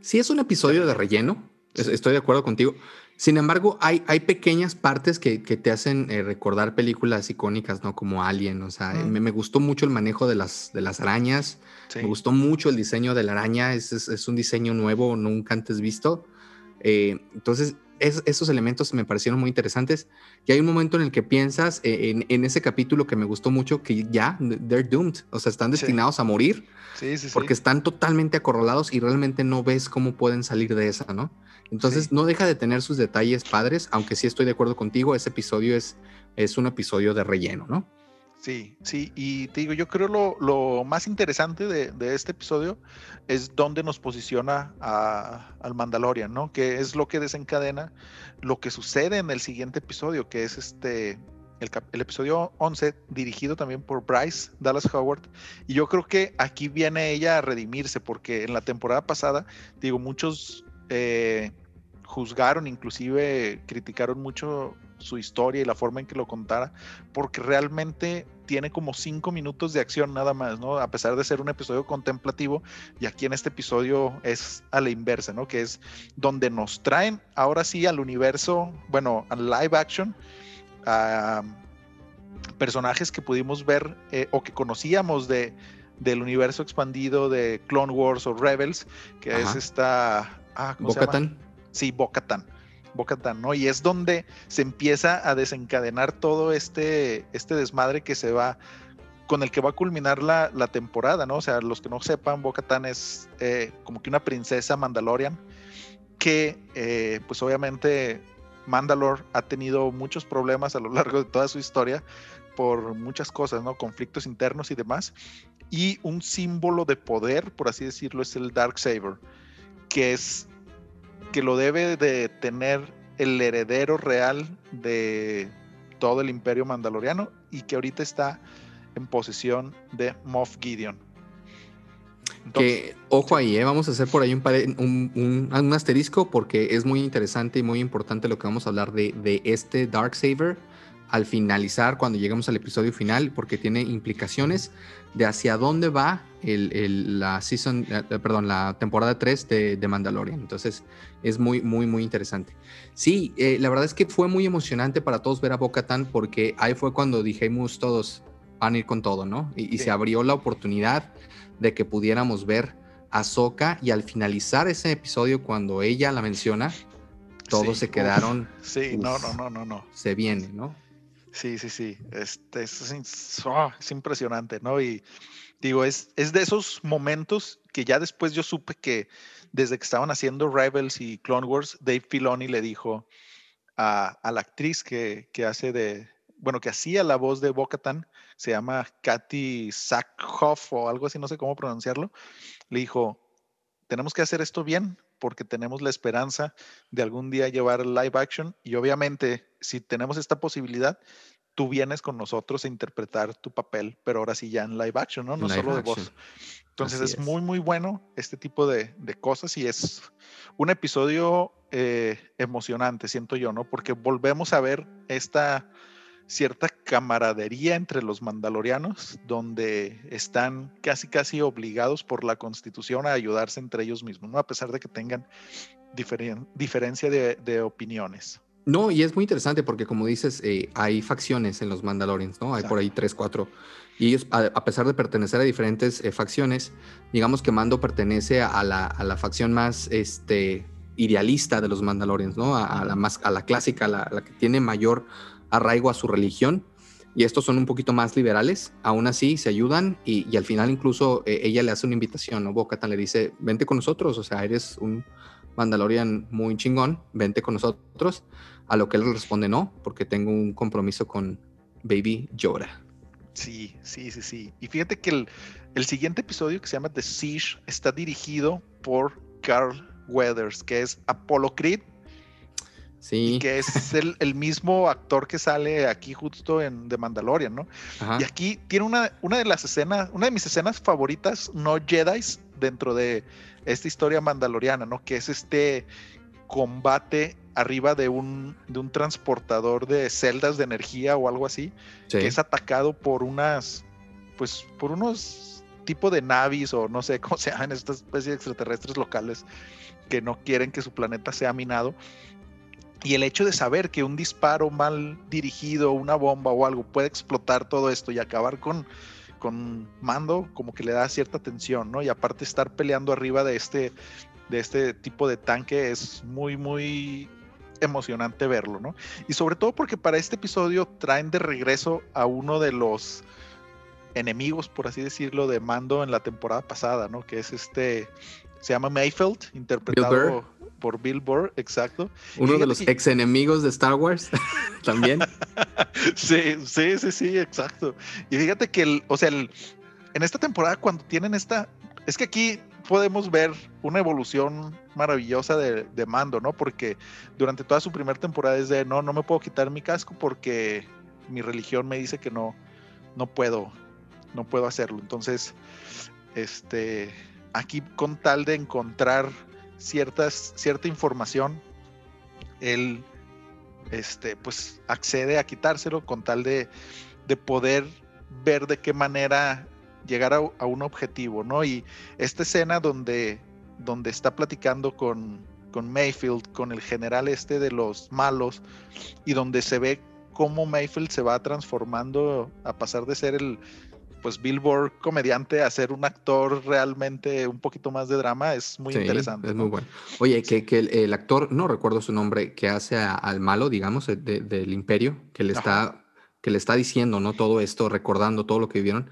Sí, es un episodio de relleno, estoy de acuerdo contigo. Sin embargo, hay, hay pequeñas partes que, te hacen eh, recordar películas icónicas, ¿no? Como Alien, o sea, me, gustó mucho el manejo de las, de las arañas, me gustó mucho el diseño de la araña, es, es, un diseño nuevo, nunca antes visto. Eh, entonces, esos elementos me parecieron muy interesantes. Y hay un momento en el que piensas eh, en, ese capítulo que me gustó mucho, que ya, they're doomed, o sea, están destinados a morir, porque están totalmente acorralados y realmente no ves cómo pueden salir de esa, ¿no? Entonces no deja de tener sus detalles padres, aunque sí estoy de acuerdo contigo, ese episodio es, es un episodio de relleno, ¿no? Sí, sí, y te digo, yo creo lo, lo más interesante de, este episodio es dónde nos posiciona al Mandalorian, ¿no? Que es lo que desencadena lo que sucede en el siguiente episodio, que es este, el, el, episodio 11, dirigido también por Bryce Dallas Howard. Y yo creo que aquí viene ella a redimirse, porque en la temporada pasada, digo, muchos eh, juzgaron, inclusive criticaron mucho su historia y la forma en que lo contara, porque realmente tiene como cinco minutos de acción nada más, ¿no? A pesar de ser un episodio contemplativo, y aquí en este episodio es a la inversa, ¿no? Que es donde nos traen ahora sí al universo, bueno, al live action, a personajes que pudimos ver eh, o que conocíamos de, del universo expandido de Clone Wars o Rebels, que es esta... Ah, Sí, Bocatan. Bocatan, ¿no? Y es donde se empieza a desencadenar todo este, este desmadre que se va con el que va a culminar la, temporada, ¿no? O sea, los que no sepan, Bocatan es eh, como que una princesa Mandalorian que, eh, pues obviamente, Mandalore ha tenido muchos problemas a lo largo de toda su historia por muchas cosas, ¿no? Conflictos internos y demás. Y un símbolo de poder, por así decirlo, es el Dark Saber, que es que lo debe de tener el heredero real de todo el imperio mandaloriano y que ahorita está en posesión de Moff Gideon. que, ojo ahí, ¿eh? vamos a hacer por ahí un, un, asterisco porque es muy interesante y muy importante lo que vamos a hablar de, de este Dark Saber al finalizar, cuando lleguemos al episodio final, porque tiene implicaciones de hacia dónde va el, la season, eh, perdón, la temporada 3 de, de, Mandalorian. Entonces es muy, muy, muy interesante. Sí, eh, la verdad es que fue muy emocionante para todos ver a Bo-Katan porque ahí fue cuando dijimos todos van a ir con todo, ¿no? Y, se abrió la oportunidad de que pudiéramos ver a Soka y al finalizar ese episodio cuando ella la menciona, todos se quedaron. sí, no, no, no, no, no. Se viene, ¿no? Sí, sí, sí. Este, es, ah, es, impresionante, ¿no? Y digo, es, es de esos momentos que ya después yo supe que desde que estaban haciendo Rebels y Clone Wars, Dave Filoni le dijo a, la actriz que, hace de, bueno, que hacía la voz de Bocatan, se llama Katy Sackhoff o algo así, no sé cómo pronunciarlo, le dijo, tenemos que hacer esto bien porque tenemos la esperanza de algún día llevar live action y obviamente si tenemos esta posibilidad, tú vienes con nosotros a interpretar tu papel, pero ahora sí ya en live action, ¿no? No solo de voz. Entonces es, muy, muy bueno este tipo de, cosas y es un episodio eh, emocionante, siento yo, ¿no? Porque volvemos a ver esta cierta camaradería entre los mandalorianos, donde están casi casi obligados por la constitución a ayudarse entre ellos mismos, ¿no? A pesar de que tengan diferencia de, opiniones. No, y es muy interesante porque como dices, eh, hay facciones en los Mandalorians, ¿no? Hay por ahí tres, cuatro. Y ellos, a, pesar de pertenecer a diferentes eh, facciones, digamos que Mando pertenece a la, a la facción más este, idealista de los Mandalorians, ¿no? A, la más, a la clásica, la, la que tiene mayor arraigo a su religión y estos son un poquito más liberales, aún así se ayudan y, al final incluso eh, ella le hace una invitación, ¿no? Bocatan le dice, vente con nosotros, o sea, eres un Mandalorian muy chingón, vente con nosotros, a lo que él responde no, porque tengo un compromiso con Baby Yoda. Sí, sí, sí, sí. Y fíjate que el, siguiente episodio que se llama The Siege está dirigido por Carl Weathers, que es Apollo Creed Sí. Y que es el, mismo actor que sale aquí justo en The Mandalorian, ¿no? Y aquí tiene una, una de las escenas, una de mis escenas favoritas, no Jedi, dentro de esta historia mandaloriana, ¿no? Que es este combate arriba de un, de un transportador de celdas de energía o algo así, que es atacado por unas, pues, por unos tipo de navis o no sé cómo se llaman estas especies de extraterrestres locales que no quieren que su planeta sea minado y el hecho de saber que un disparo mal dirigido, una bomba o algo puede explotar todo esto y acabar con, con mando, como que le da cierta tensión, ¿no? Y aparte estar peleando arriba de este, de este tipo de tanque es muy, muy emocionante verlo, ¿no? Y sobre todo porque para este episodio traen de regreso a uno de los enemigos, por así decirlo, de mando en la temporada pasada, ¿no? Que es este, se llama Mayfield, interpretado por Bill Burr, exacto. Uno de los ex enemigos de Star Wars [laughs] también. [laughs] sí, sí, sí, sí, exacto. Y fíjate que, el, o sea, en esta temporada cuando tienen esta, es que aquí podemos ver una evolución maravillosa de, Mando, ¿no? Porque durante toda su primera temporada es de, no, no me puedo quitar mi casco porque mi religión me dice que no, no puedo, no puedo hacerlo. Entonces, este, aquí con tal de encontrar ciertas, cierta información, él este, pues accede a quitárselo con tal de, de poder ver de qué manera llegar a, un objetivo, ¿no? Y esta escena donde, donde está platicando con, con Mayfield, con el general este de los malos, y donde se ve cómo Mayfield se va transformando a pasar de ser el pues Billboard comediante a ser un actor realmente un poquito más de drama es muy interesante. Es muy bueno. Oye, que, que el, actor, no recuerdo su nombre, que hace al malo, digamos, del imperio, que le está, que le está diciendo, ¿no? Todo esto, recordando todo lo que vivieron.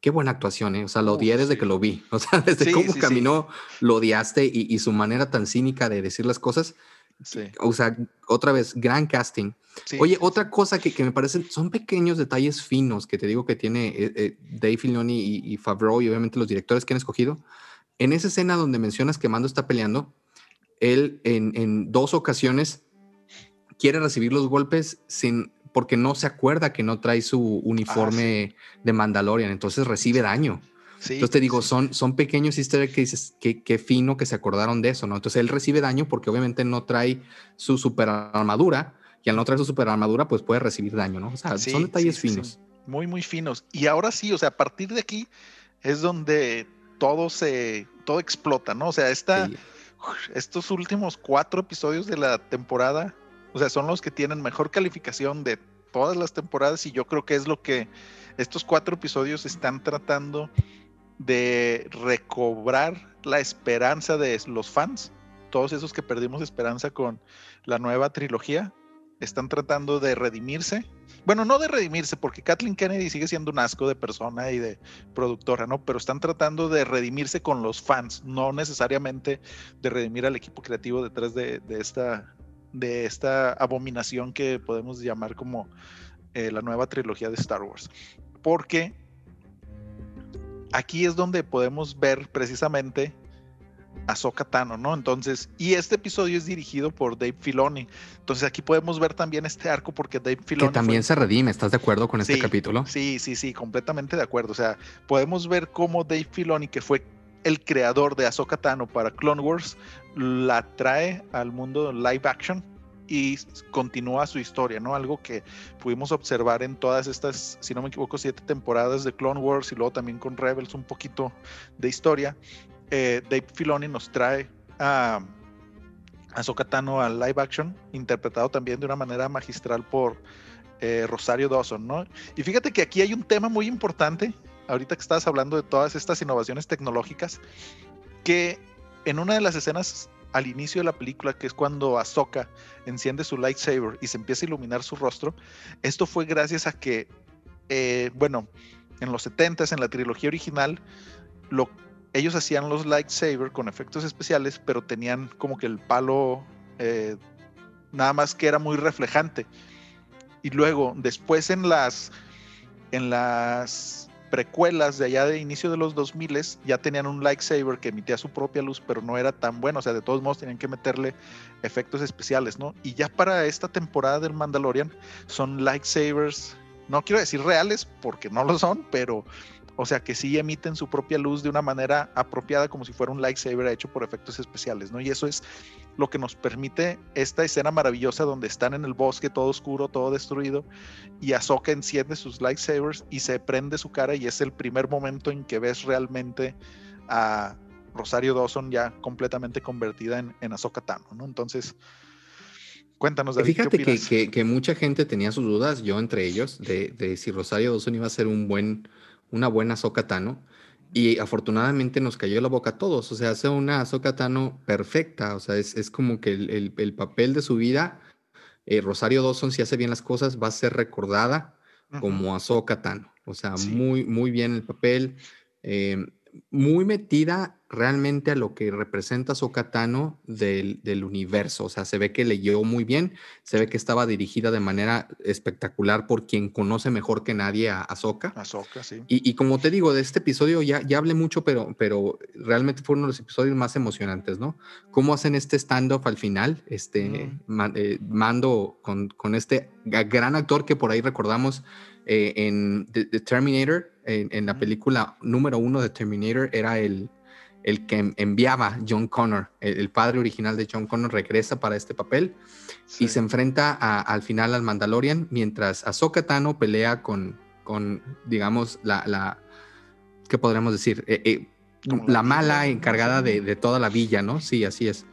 Qué buena actuación, ¿eh? O sea, lo odié desde que lo vi. [laughs] O sea, desde cómo caminó, lo odiaste y, y, su manera tan cínica de decir las cosas o sea, otra vez, gran casting. Oye, otra cosa que, que, me parecen, son pequeños detalles finos que te digo que tiene eh, eh, Dave Filoni y, y, Favreau y obviamente los directores que han escogido. En esa escena donde mencionas que Mando está peleando, él en, en dos ocasiones quiere recibir los golpes sin, porque no se acuerda que no trae su uniforme ah, de Mandalorian, entonces recibe daño. Entonces te digo, son, son pequeños easter que dices, qué, fino que se acordaron de eso, ¿no? Entonces él recibe daño porque obviamente no trae su super armadura y al no traer su super armadura, pues puede recibir daño, ¿no? O sea, son detalles finos. Muy, muy finos. Y ahora sí, o sea, a partir de aquí es donde todo se, todo explota, ¿no? O sea, esta, estos últimos cuatro episodios de la temporada, o sea, son los que tienen mejor calificación de todas las temporadas y yo creo que es lo que estos cuatro episodios están tratando de recobrar la esperanza de los fans, todos esos que perdimos esperanza con la nueva trilogía, están tratando de redimirse. Bueno, no de redimirse, porque Kathleen Kennedy sigue siendo un asco de persona y de productora, ¿no? Pero están tratando de redimirse con los fans, no necesariamente de redimir al equipo creativo detrás de, esta, de esta abominación que podemos llamar como eh, la nueva trilogía de Star Wars. Porque aquí es donde podemos ver precisamente a Tano, ¿no? Entonces, y este episodio es dirigido por Dave Filoni. Entonces aquí podemos ver también este arco porque Dave Filoni... Que también se redime, ¿estás de acuerdo con este capítulo? Sí, sí, sí, completamente de acuerdo. O sea, podemos ver cómo Dave Filoni, que fue el creador de Ahsoka Tano para Clone Wars, la trae al mundo live action y continúa su historia, ¿no? Algo que pudimos observar en todas estas, si no me equivoco, siete temporadas de Clone Wars y luego también con Rebels un poquito de historia. Eh, Dave Filoni nos trae a, a Tano al live action, interpretado también de una manera magistral por eh, Rosario Dawson, ¿no? Y fíjate que aquí hay un tema muy importante, ahorita que estabas hablando de todas estas innovaciones tecnológicas, que en una de las escenas al inicio de la película, que es cuando Ahsoka enciende su lightsaber y se empieza a iluminar su rostro, esto fue gracias a que, eh, bueno, en los 70s, en la trilogía original, lo, ellos hacían los lightsaber con efectos especiales, pero tenían como que el palo, eh, nada más que era muy reflejante. Y luego, después en las, en las precuelas de allá de inicio de los 2000 ya tenían un lightsaber que emitía su propia luz, pero no era tan bueno, o sea, de todos modos tenían que meterle efectos especiales, ¿no? Y ya para esta temporada del Mandalorian son lightsabers, no quiero decir reales porque no lo son, pero o sea que sí emiten su propia luz de una manera apropiada como si fuera un lightsaber hecho por efectos especiales, ¿no? Y eso es lo que nos permite esta escena maravillosa donde están en el bosque todo oscuro, todo destruido y Ahsoka enciende sus lightsabers y se prende su cara y es el primer momento en que ves realmente a Rosario Dawson ya completamente convertida en, en Ahsoka Tano, ¿no? Entonces, cuéntanos, David, Fíjate que, que, mucha gente tenía sus dudas, yo entre ellos, de, de si Rosario Dawson iba a ser un buen una buena Sokatano y afortunadamente nos cayó la boca a todos, o sea, hace una Sokatano perfecta, o sea, es, como que el, papel de su vida, eh, Rosario Dawson, si hace bien las cosas, va a ser recordada como Ahsoka Tano, o sea, muy, muy bien el papel, eh, muy metida realmente a lo que representa Sokatano del, del universo. O sea, se ve que leyó muy bien, se ve que estaba dirigida de manera espectacular por quien conoce mejor que nadie a Ahsoka. sí. Y, como te digo, de este episodio ya, ya hablé mucho, pero, pero realmente fue uno de los episodios más emocionantes, ¿no? Cómo hacen este standoff al final, este eh, mando con, con este gran actor que por ahí recordamos eh, en The, Terminator, en, la película número uno de Terminator, era el, el que enviaba John Connor, el, padre original de John Connor, regresa para este papel y se enfrenta al final al Mandalorian, mientras Ahsoka Tano pelea con, con digamos, la, la ¿qué podríamos decir? Eh, eh, la mala encargada de, toda la villa, ¿no? Sí, así es.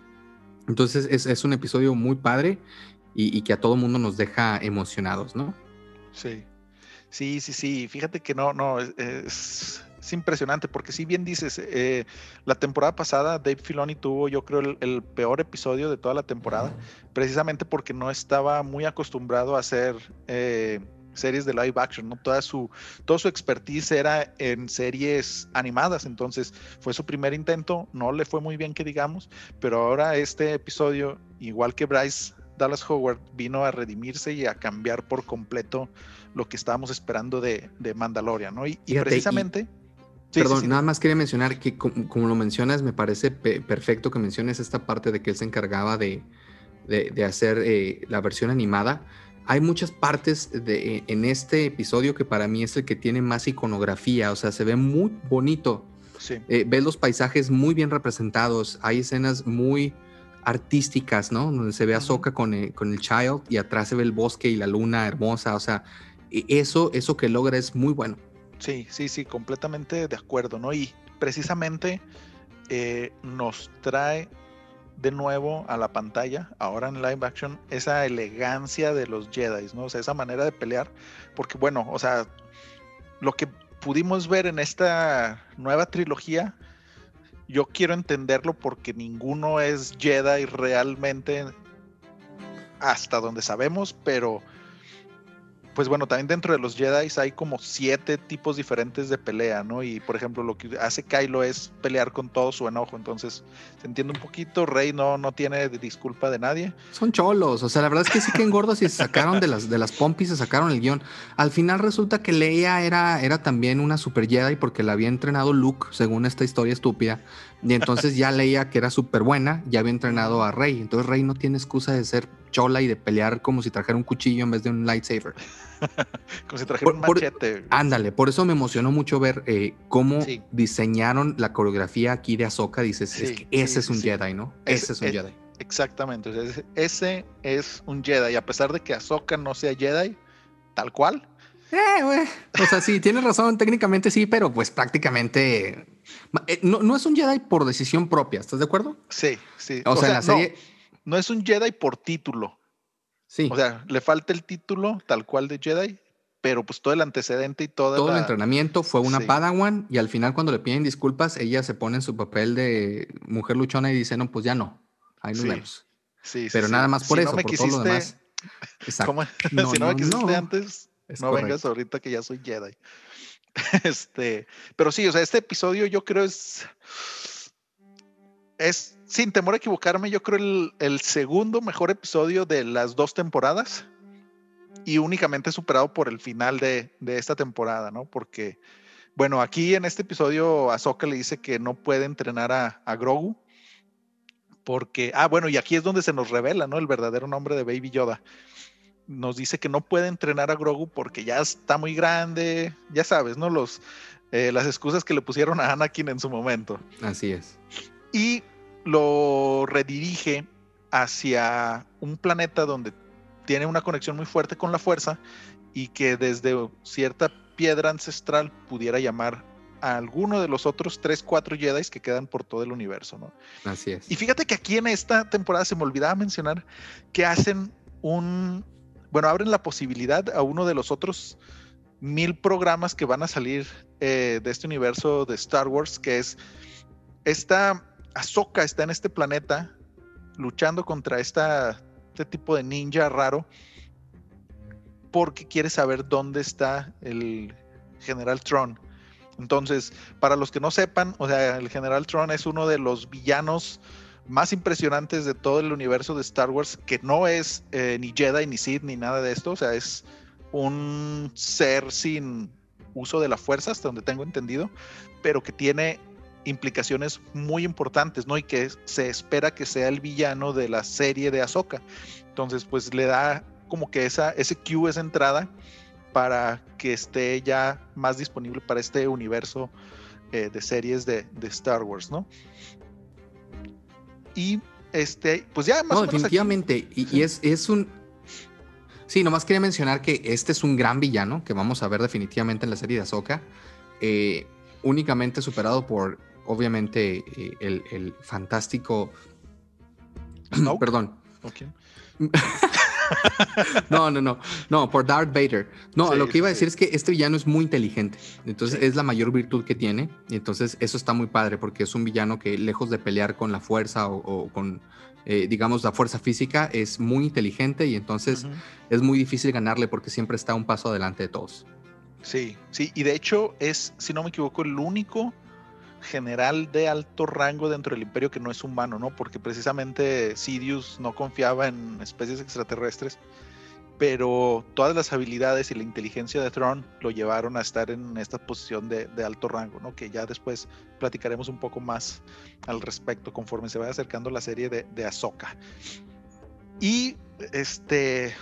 Entonces es, es un episodio muy padre y, que a todo mundo nos deja emocionados, ¿no? Sí, sí, sí, sí. Fíjate que no, no, es, impresionante porque si bien dices, eh, la temporada pasada Dave Filoni tuvo yo creo el, peor episodio de toda la temporada, precisamente porque no estaba muy acostumbrado a hacer... Eh, series de live action, ¿no? Toda su, todo su expertise era en series animadas, entonces fue su primer intento, no le fue muy bien que digamos, pero ahora este episodio, igual que Bryce Dallas Howard vino a redimirse y a cambiar por completo lo que estábamos esperando de, de Mandalorian, ¿no? Y, precisamente... perdón, nada más quería mencionar que como, lo mencionas, me parece perfecto que menciones esta parte de que él se encargaba de, de, hacer eh, la versión animada. Hay muchas partes de, en este episodio que para mí es el que tiene más iconografía, o sea, se ve muy bonito. Sí. Eh, ves los paisajes muy bien representados, hay escenas muy artísticas, ¿no? Donde se ve a Soca con el, con el Child y atrás se ve el bosque y la luna hermosa, o sea, e, eso, eso que logra es muy bueno. Sí, sí, sí, completamente de acuerdo, ¿no? Y precisamente eh, nos trae de nuevo a la pantalla, ahora en live action, esa elegancia de los Jedi, ¿no? O sea, esa manera de pelear, porque bueno, o sea, lo que pudimos ver en esta nueva trilogía yo quiero entenderlo porque ninguno es Jedi realmente hasta donde sabemos, pero pues bueno, también dentro de los Jedi hay como siete tipos diferentes de pelea, ¿no? Y por ejemplo, lo que hace Kylo es pelear con todo su enojo. Entonces, se entiende un poquito. Rey no, no tiene disculpa de nadie. Son cholos. O sea, la verdad es que sí que engordos y se sacaron de las, de las pompis, se sacaron el guion. Al final resulta que Leia era, era también una super Jedi porque la había entrenado Luke, según esta historia estúpida. Y entonces ya Leia, que era súper buena, ya había entrenado a Rey. Entonces Rey no tiene excusa de ser chola y de pelear como si trajera un cuchillo en vez de un lightsaber. [laughs] como si trajera un machete. ándale, por eso me emocionó mucho ver eh, cómo diseñaron la coreografía aquí de Ahsoka. Dices, es que ese es un Jedi, ¿no? ese es un Jedi. Exactamente, ese es un Jedi. Y a pesar de que Ahsoka no sea Jedi, tal cual. Eh, O sea, sí, tienes razón, técnicamente sí, pero pues prácticamente eh, no, es un Jedi por decisión propia, ¿estás de acuerdo? Sí, sí. O, sea, no, es un Jedi por título. Sí. O sea, le falta el título tal cual de Jedi, pero pues todo el antecedente y todo Todo el entrenamiento fue una Padawan y al final cuando le piden disculpas, ella se pone en su papel de mujer luchona y dice, no, pues ya no, ahí nos vemos. Sí, pero nada más por eso, por todo lo demás. [laughs] Exacto. si no, me quisiste antes, no vengas ahorita que ya soy Jedi. [laughs] Este, pero sí, o sea, este episodio yo creo es, es, sin temor a equivocarme, yo creo el, el segundo mejor episodio de las dos temporadas y únicamente superado por el final de, de, esta temporada, ¿no? Porque, bueno, aquí en este episodio Ahsoka le dice que no puede entrenar a, a, Grogu porque, ah, bueno, y aquí es donde se nos revela, ¿no? El verdadero nombre de Baby Yoda nos dice que no puede entrenar a Grogu porque ya está muy grande, ya sabes, ¿no? Los, eh, las excusas que le pusieron a Anakin en su momento. Así es. Y lo redirige hacia un planeta donde tiene una conexión muy fuerte con la fuerza y que desde cierta piedra ancestral pudiera llamar a alguno de los otros 3, 4 Jedi que quedan por todo el universo, ¿no? Así es. Y fíjate que aquí en esta temporada se me olvidaba mencionar que hacen un bueno, abren la posibilidad a uno de los otros mil programas que van a salir eh, de este universo de Star Wars, que es esta Ahsoka está en este planeta luchando contra este tipo de ninja raro porque quiere saber dónde está el General Tron. Entonces, para los que no sepan, o sea, el General Tron es uno de los villanos más impresionantes de todo el universo de Star Wars, que no es eh, ni Jedi, ni Sith, ni nada de esto. O sea, es un ser sin uso de la fuerza, hasta donde tengo entendido, pero que tiene implicaciones muy importantes, ¿no? Y que se espera que sea el villano de la serie de Ahsoka. Entonces, pues le da como que esa, ese cue, esa entrada para que esté ya más disponible para este universo eh, de series de, de, Star Wars, ¿no? Y este, pues ya más no, definitivamente. Y, es, es un. Sí, nomás quería mencionar que este es un gran villano que vamos a ver definitivamente en la serie de Ahsoka. Eh, únicamente superado por, obviamente, eh, el, fantástico. [clears throat] Perdón. [laughs] [laughs] no, no, no. No, por Darth Vader. No, lo que iba a decir es que este villano es muy inteligente. Entonces es la mayor virtud que tiene. Y entonces eso está muy padre porque es un villano que lejos de pelear con la fuerza o, con, eh, digamos, la fuerza física, es muy inteligente y entonces es muy difícil ganarle porque siempre está un paso adelante de todos. Sí, sí. Y de hecho es, si no me equivoco, el único general de alto rango dentro del imperio que no es humano, ¿no? Porque precisamente Sidious no confiaba en especies extraterrestres, pero todas las habilidades y la inteligencia de Thrawn lo llevaron a estar en esta posición de, alto rango, ¿no? Que ya después platicaremos un poco más al respecto conforme se vaya acercando la serie de, de Ahsoka. Y este,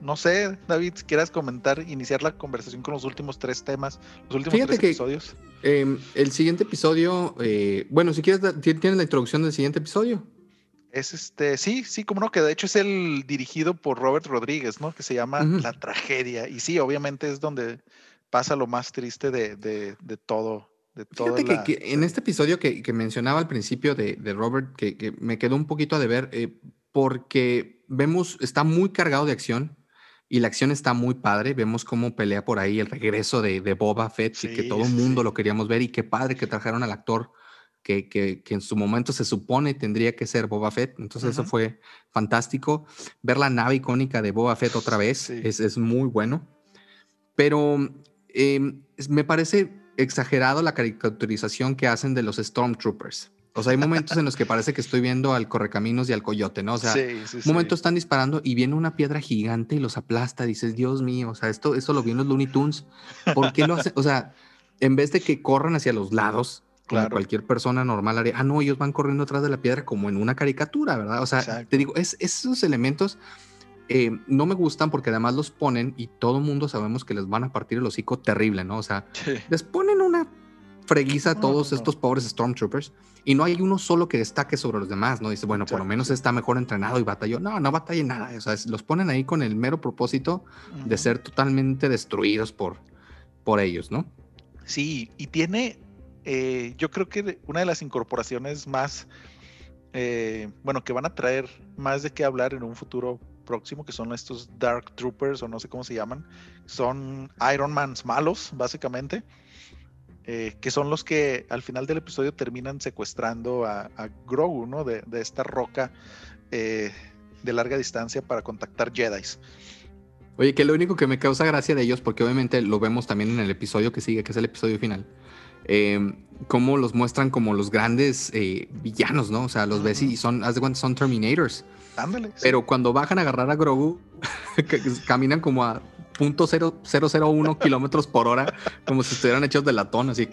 no sé, David, si quieras comentar, iniciar la conversación con los últimos tres temas, los últimos tres episodios. Em, el siguiente episodio, eh, bueno, si quieres, ¿tienes la introducción del siguiente episodio? Es este, sí, sí, como no, que de hecho es el dirigido por Robert Rodríguez, ¿no? Que se llama La Tragedia. Y sí, obviamente es donde pasa lo más triste de, de, de todo. De Fíjate que, en este episodio que, que mencionaba al principio de, Robert, que, me quedó un poquito a deber, eh, porque vemos, está muy cargado de acción y la acción está muy padre. Vemos cómo pelea por ahí el regreso de, Boba Fett y que todo el mundo lo queríamos ver y qué padre que trajeron al actor que, que, en su momento se supone tendría que ser Boba Fett. Entonces eso fue fantástico. Ver la nave icónica de Boba Fett otra vez es, es, muy bueno. Pero em, me parece exagerado la caricaturización que hacen de los Stormtroopers. O sea, hay momentos en los que parece que estoy viendo al correcaminos y al coyote, ¿no? O sea, sí, momentos están disparando y viene una piedra gigante y los aplasta. Dices, Dios mío, o sea, esto, esto lo vi en los Looney Tunes. ¿Por qué lo hacen? O sea, en vez de que corran hacia los lados, como cualquier persona normal haría, ah, no, ellos van corriendo atrás de la piedra como en una caricatura, ¿verdad? O sea, te digo, es, esos elementos eh, no me gustan porque además los ponen y todo el mundo sabemos que les van a partir el hocico terrible, ¿no? O sea, les ponen una freguiza a todos estos pobres Stormtroopers y no hay uno solo que destaque sobre los demás, ¿no? Dice, bueno, por lo menos está mejor entrenado y batalló. No, no batalla nada. O sea, los ponen ahí con el mero propósito de ser totalmente destruidos por, por ellos, ¿no? Sí, y tiene, eh, yo creo que una de las incorporaciones más, eh, bueno, que van a traer más de qué hablar en un futuro próximo, que son estos Dark Troopers o no sé cómo se llaman, son Iron Mans malos, básicamente eh, que son los que al final del episodio terminan secuestrando a, Grogu, ¿no? De, esta roca eh, de larga distancia para contactar Jedi's. Oye, que lo único que me causa gracia de ellos, porque obviamente lo vemos también en el episodio que sigue, que es el episodio final, eh, cómo los muestran como los grandes villanos, ¿no? O sea, los ves y son, haz de cuenta, son Terminators. Ándale. Pero cuando bajan a agarrar a Grogu, [laughs] caminan como a .001 [laughs] kilómetros por hora, como si estuvieran hechos de latón, así.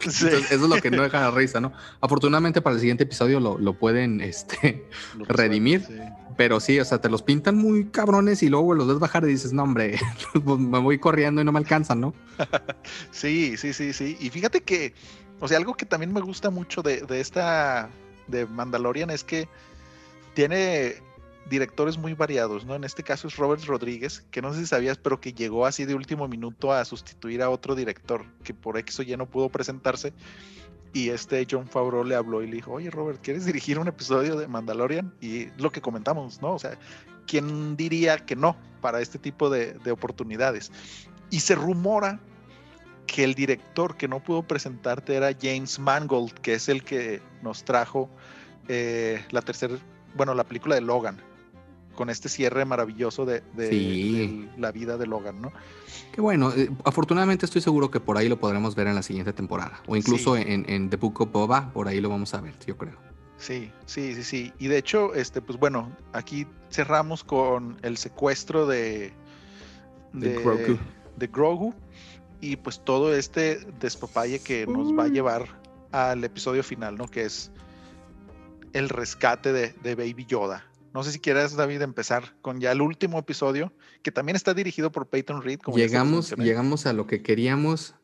eso es lo que no deja la risa, ¿no? Afortunadamente para el siguiente episodio lo, pueden este, [laughs] redimir. Pero sí, o sea, te los pintan muy cabrones y luego los ves bajar y dices, no, hombre, [laughs] pues me voy corriendo y no me alcanzan, ¿no? sí, sí, sí, sí. Y fíjate que, o sea, algo que también me gusta mucho de, de esta, de Mandalorian es que tiene directores muy variados, ¿no? En este caso es Robert Rodríguez, que no sé si sabías, pero que llegó así de último minuto a sustituir a otro director que por X o Y no pudo presentarse. Y este John Favreau le habló y le dijo, oye Robert, ¿quieres dirigir un episodio de Mandalorian? Y lo que comentamos, ¿no? O sea, ¿quién diría que no para este tipo de, oportunidades? Y se rumora que el director que no pudo presentarte era James Mangold, que es el que nos trajo eh, la tercera, bueno, la película de Logan con este cierre maravilloso de, la vida de Logan, ¿no? Qué bueno, eh, afortunadamente estoy seguro que por ahí lo podremos ver en la siguiente temporada, o incluso en, The Book of Boba, por ahí lo vamos a ver, yo creo. Sí, sí, sí, sí. Y de hecho, este, pues bueno, aquí cerramos con el secuestro de, de, Grogu. de Grogu. Y pues todo este despapalle que nos va a llevar al episodio final, ¿no? Que es el rescate de, de Baby Yoda. No sé si quieres, David, empezar con ya el último episodio, que también está dirigido por Peyton Reed. llegamos, llegamos a lo que queríamos.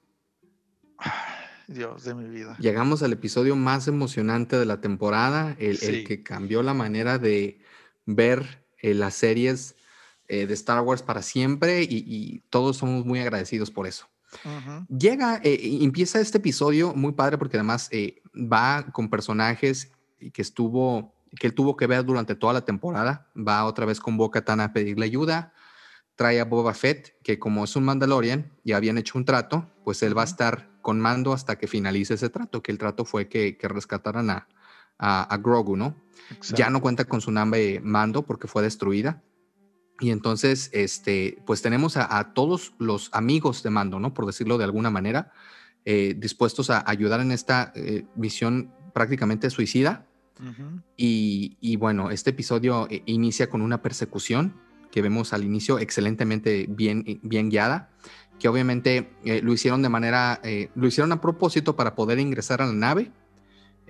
Dios de mi vida. Llegamos al episodio más emocionante de la temporada, el, que cambió la manera de ver eh, las series eh, de Star Wars para siempre y, todos somos muy agradecidos por eso. Llega, eh, empieza este episodio muy padre porque además va con personajes que estuvo que él tuvo que ver durante toda la temporada. Va otra vez con Boca Tan a pedirle ayuda. Trae a Boba Fett, que como es un Mandalorian y habían hecho un trato, pues él va a estar con mando hasta que finalice ese trato, que el trato fue que, que rescataran a, a, Grogu, ¿no? Ya no cuenta con su nave mando porque fue destruida. Y entonces, este, pues tenemos a, todos los amigos de mando, ¿no? Por decirlo de alguna manera, eh, dispuestos a ayudar en esta eh, misión prácticamente suicida. Y, bueno, este episodio eh, inicia con una persecución que vemos al inicio excelentemente bien, bien guiada, que obviamente lo hicieron de manera, lo hicieron a propósito para poder ingresar a la nave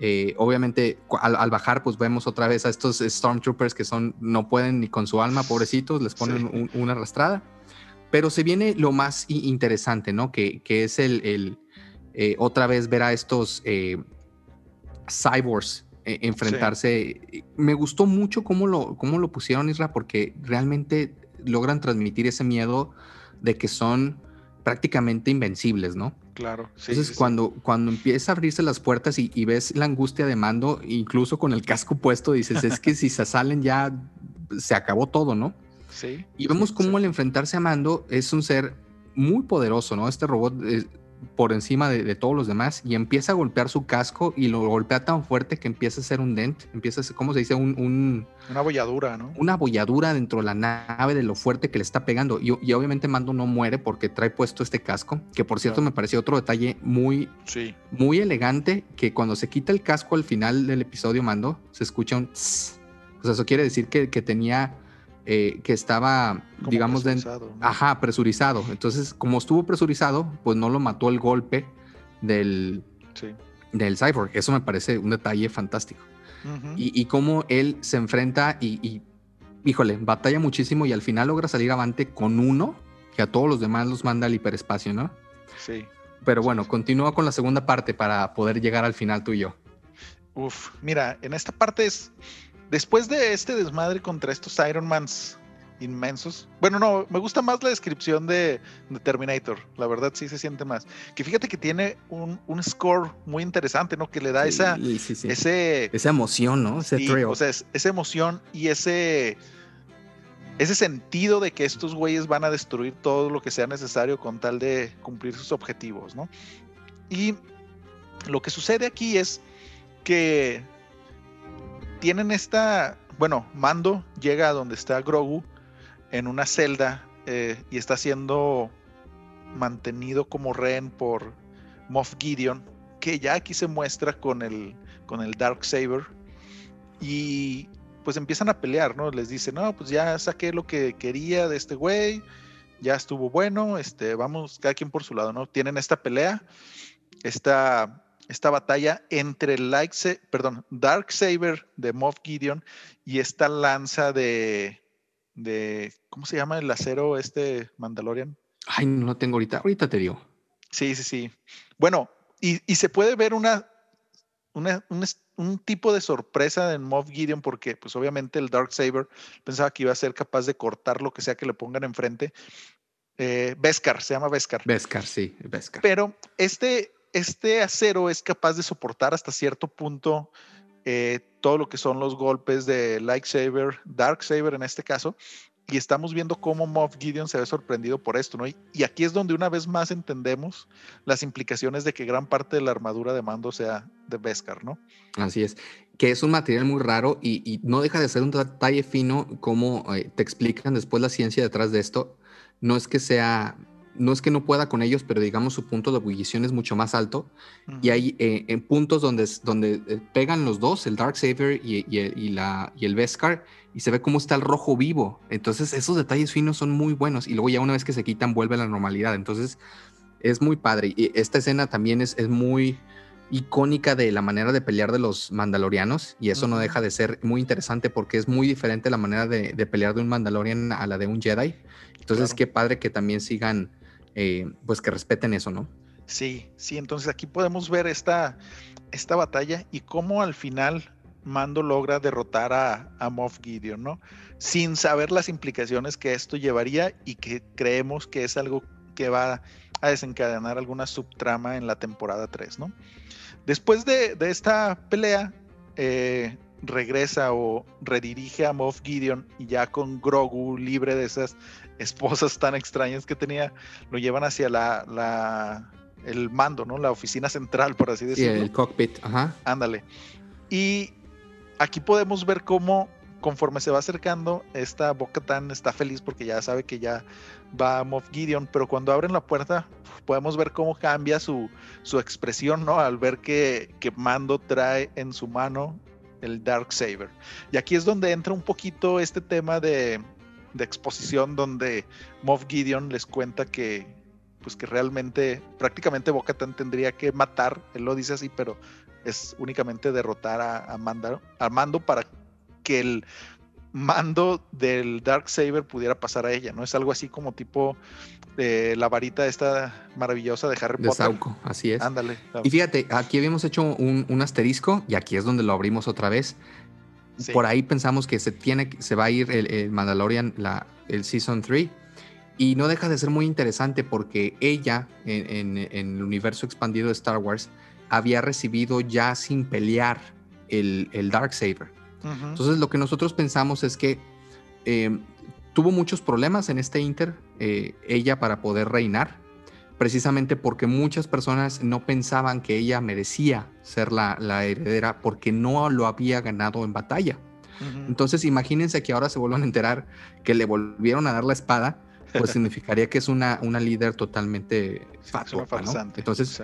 eh, obviamente al, bajar pues vemos otra vez a estos Stormtroopers que son no pueden ni con su alma, pobrecitos, les ponen una arrastrada. Pero se viene lo más interesante, ¿no? Que, que es el, eh, otra vez ver a estos eh, enfrentarse. Me gustó mucho cómo lo, cómo lo pusieron, Isra, porque realmente logran transmitir ese miedo de que son prácticamente invencibles, ¿no? Claro. Sí, Entonces, cuando, cuando empieza a abrirse las puertas y, ves la angustia de mando, incluso con el casco puesto, dices, es que si se salen ya se acabó todo, ¿no? Sí. Y vemos cómo al enfrentarse a Mando es un ser muy poderoso, ¿no? Este robot eh, por encima de, todos los demás y empieza a golpear su casco y lo golpea tan fuerte que empieza a ser un dent, empieza a ser, ¿cómo se dice? Un, una bolladura, ¿no? Una bolladura dentro de la nave de lo fuerte que le está pegando. Y, y obviamente Mando no muere porque trae puesto este casco, que por cierto me pareció otro detalle muy, sí. muy elegante, que cuando se quita el casco al final del episodio Mando, se escucha un... O sea, eso quiere decir que, que tenía eh, que estaba, digamos, presurizado, ajá, presurizado. Entonces, como estuvo presurizado, pues no lo mató el golpe del, del Cyborg. Eso me parece un detalle fantástico. y, y, cómo él se enfrenta y, híjole, batalla muchísimo y al final logra salir avante con uno, que a todos los demás los manda al hiperespacio, ¿no? Sí. Pero bueno, continúa con la segunda parte para poder llegar al final tú y yo. Uf, mira, en esta parte es Después de este desmadre contra estos Ironmans inmensos. Bueno, no, me gusta más la descripción de, Terminator. La verdad sí se siente más. Que fíjate que tiene un, score muy interesante, ¿no? Que le da esa, Ese, esa emoción, ¿no? Ese O sea, esa emoción y ese, ese sentido de que estos güeyes van a destruir todo lo que sea necesario con tal de cumplir sus objetivos, ¿no? Y lo que sucede aquí es que tienen esta, bueno, Mando llega a donde está Grogu en una celda eh, y está siendo mantenido como rehén por Moff Gideon, que ya aquí se muestra con el, con el Dark Saber y pues empiezan a pelear, ¿no? Les dice, no, pues ya saqué lo que quería de este güey, ya estuvo bueno, este, vamos cada quien por su lado, ¿no? Tienen esta pelea, esta esta batalla entre el Light, perdón, Dark Saber de Moff Gideon y esta lanza de, de, ¿cómo se llama el acero este Mandalorian? Ay, no lo tengo ahorita, ahorita te digo. Sí, sí, sí. Bueno, y, se puede ver una, un, tipo de sorpresa en Moff Gideon porque pues obviamente el Dark Saber pensaba que iba a ser capaz de cortar lo que sea que le pongan enfrente. Eh, Beskar, se llama Beskar. Beskar, sí, Beskar. Pero este, este acero es capaz de soportar hasta cierto punto eh, todo lo que son los golpes de Lightsaber, Darksaber en este caso, y estamos viendo cómo Moff Gideon se ve sorprendido por esto, ¿no? Y, aquí es donde una vez más entendemos las implicaciones de que gran parte de la armadura de mando sea de Beskar, ¿no? Así es, que es un material muy raro y, no deja de ser un detalle fino como eh, te explican después la ciencia detrás de esto. No es que sea no es que no pueda con ellos, pero digamos su punto de ebullición es mucho más alto. Y hay eh, en puntos donde, donde eh, pegan los dos, el Dark Saber y, y, la, y el Beskar, y se ve cómo está el rojo vivo. Entonces esos detalles finos son muy buenos. Y luego ya una vez que se quitan vuelve a la normalidad. Entonces es muy padre. Y esta escena también es, es muy icónica de la manera de pelear de los mandalorianos y eso no deja de ser muy interesante porque es muy diferente la manera de, pelear de un mandalorian a la de un Jedi. Entonces, qué padre que también sigan eh, pues que respeten eso, ¿no? Sí, sí, entonces aquí podemos ver esta, esta batalla y cómo al final Mando logra derrotar a, Moff Gideon, ¿no? Sin saber las implicaciones que esto llevaría y que creemos que es algo que va a desencadenar alguna subtrama en la temporada 3, ¿no? Después de, esta pelea, eh, regresa o redirige a Moff Gideon y ya con Grogu libre de esas esposas tan extrañas que tenía, lo llevan hacia la, la el mando, ¿no? La oficina central, por así decirlo. Sí, el cockpit, ajá. Ándale. Y aquí podemos ver cómo conforme se va acercando, esta Boca Tan está feliz porque ya sabe que ya va Moff Gideon, pero cuando abren la puerta podemos ver cómo cambia su, su expresión, ¿no? Al ver que, que Mando trae en su mano el Dark Saber. Y aquí es donde entra un poquito este tema de, de exposición donde Moff Gideon les cuenta que pues que realmente prácticamente Boca Tan tendría que matar, él lo dice así, pero es únicamente derrotar a, a, Mando, a Mando para que el mando del Dark Saber pudiera pasar a ella, ¿no? Es algo así como tipo de la varita esta maravillosa de Harry de Potter. Sauco, así es. Ándale. Y fíjate, aquí habíamos hecho un, un, asterisco y aquí es donde lo abrimos otra vez. Sí. Por ahí pensamos que se tiene, se va a ir el, el Mandalorian, la, el Season 3. Y no deja de ser muy interesante porque ella, en, en, en el universo expandido de Star Wars, había recibido ya sin pelear el, el Dark Saber. Uh -huh. Entonces lo que nosotros pensamos es que eh, tuvo muchos problemas en este Inter, eh, ella para poder reinar, precisamente porque muchas personas no pensaban que ella merecía ser la, la heredera porque no lo había ganado en batalla. Uh -huh. Entonces imagínense que ahora se vuelvan a enterar que le volvieron a dar la espada, pues [laughs] significaría que es una, una líder totalmente fatua, ¿no? Entonces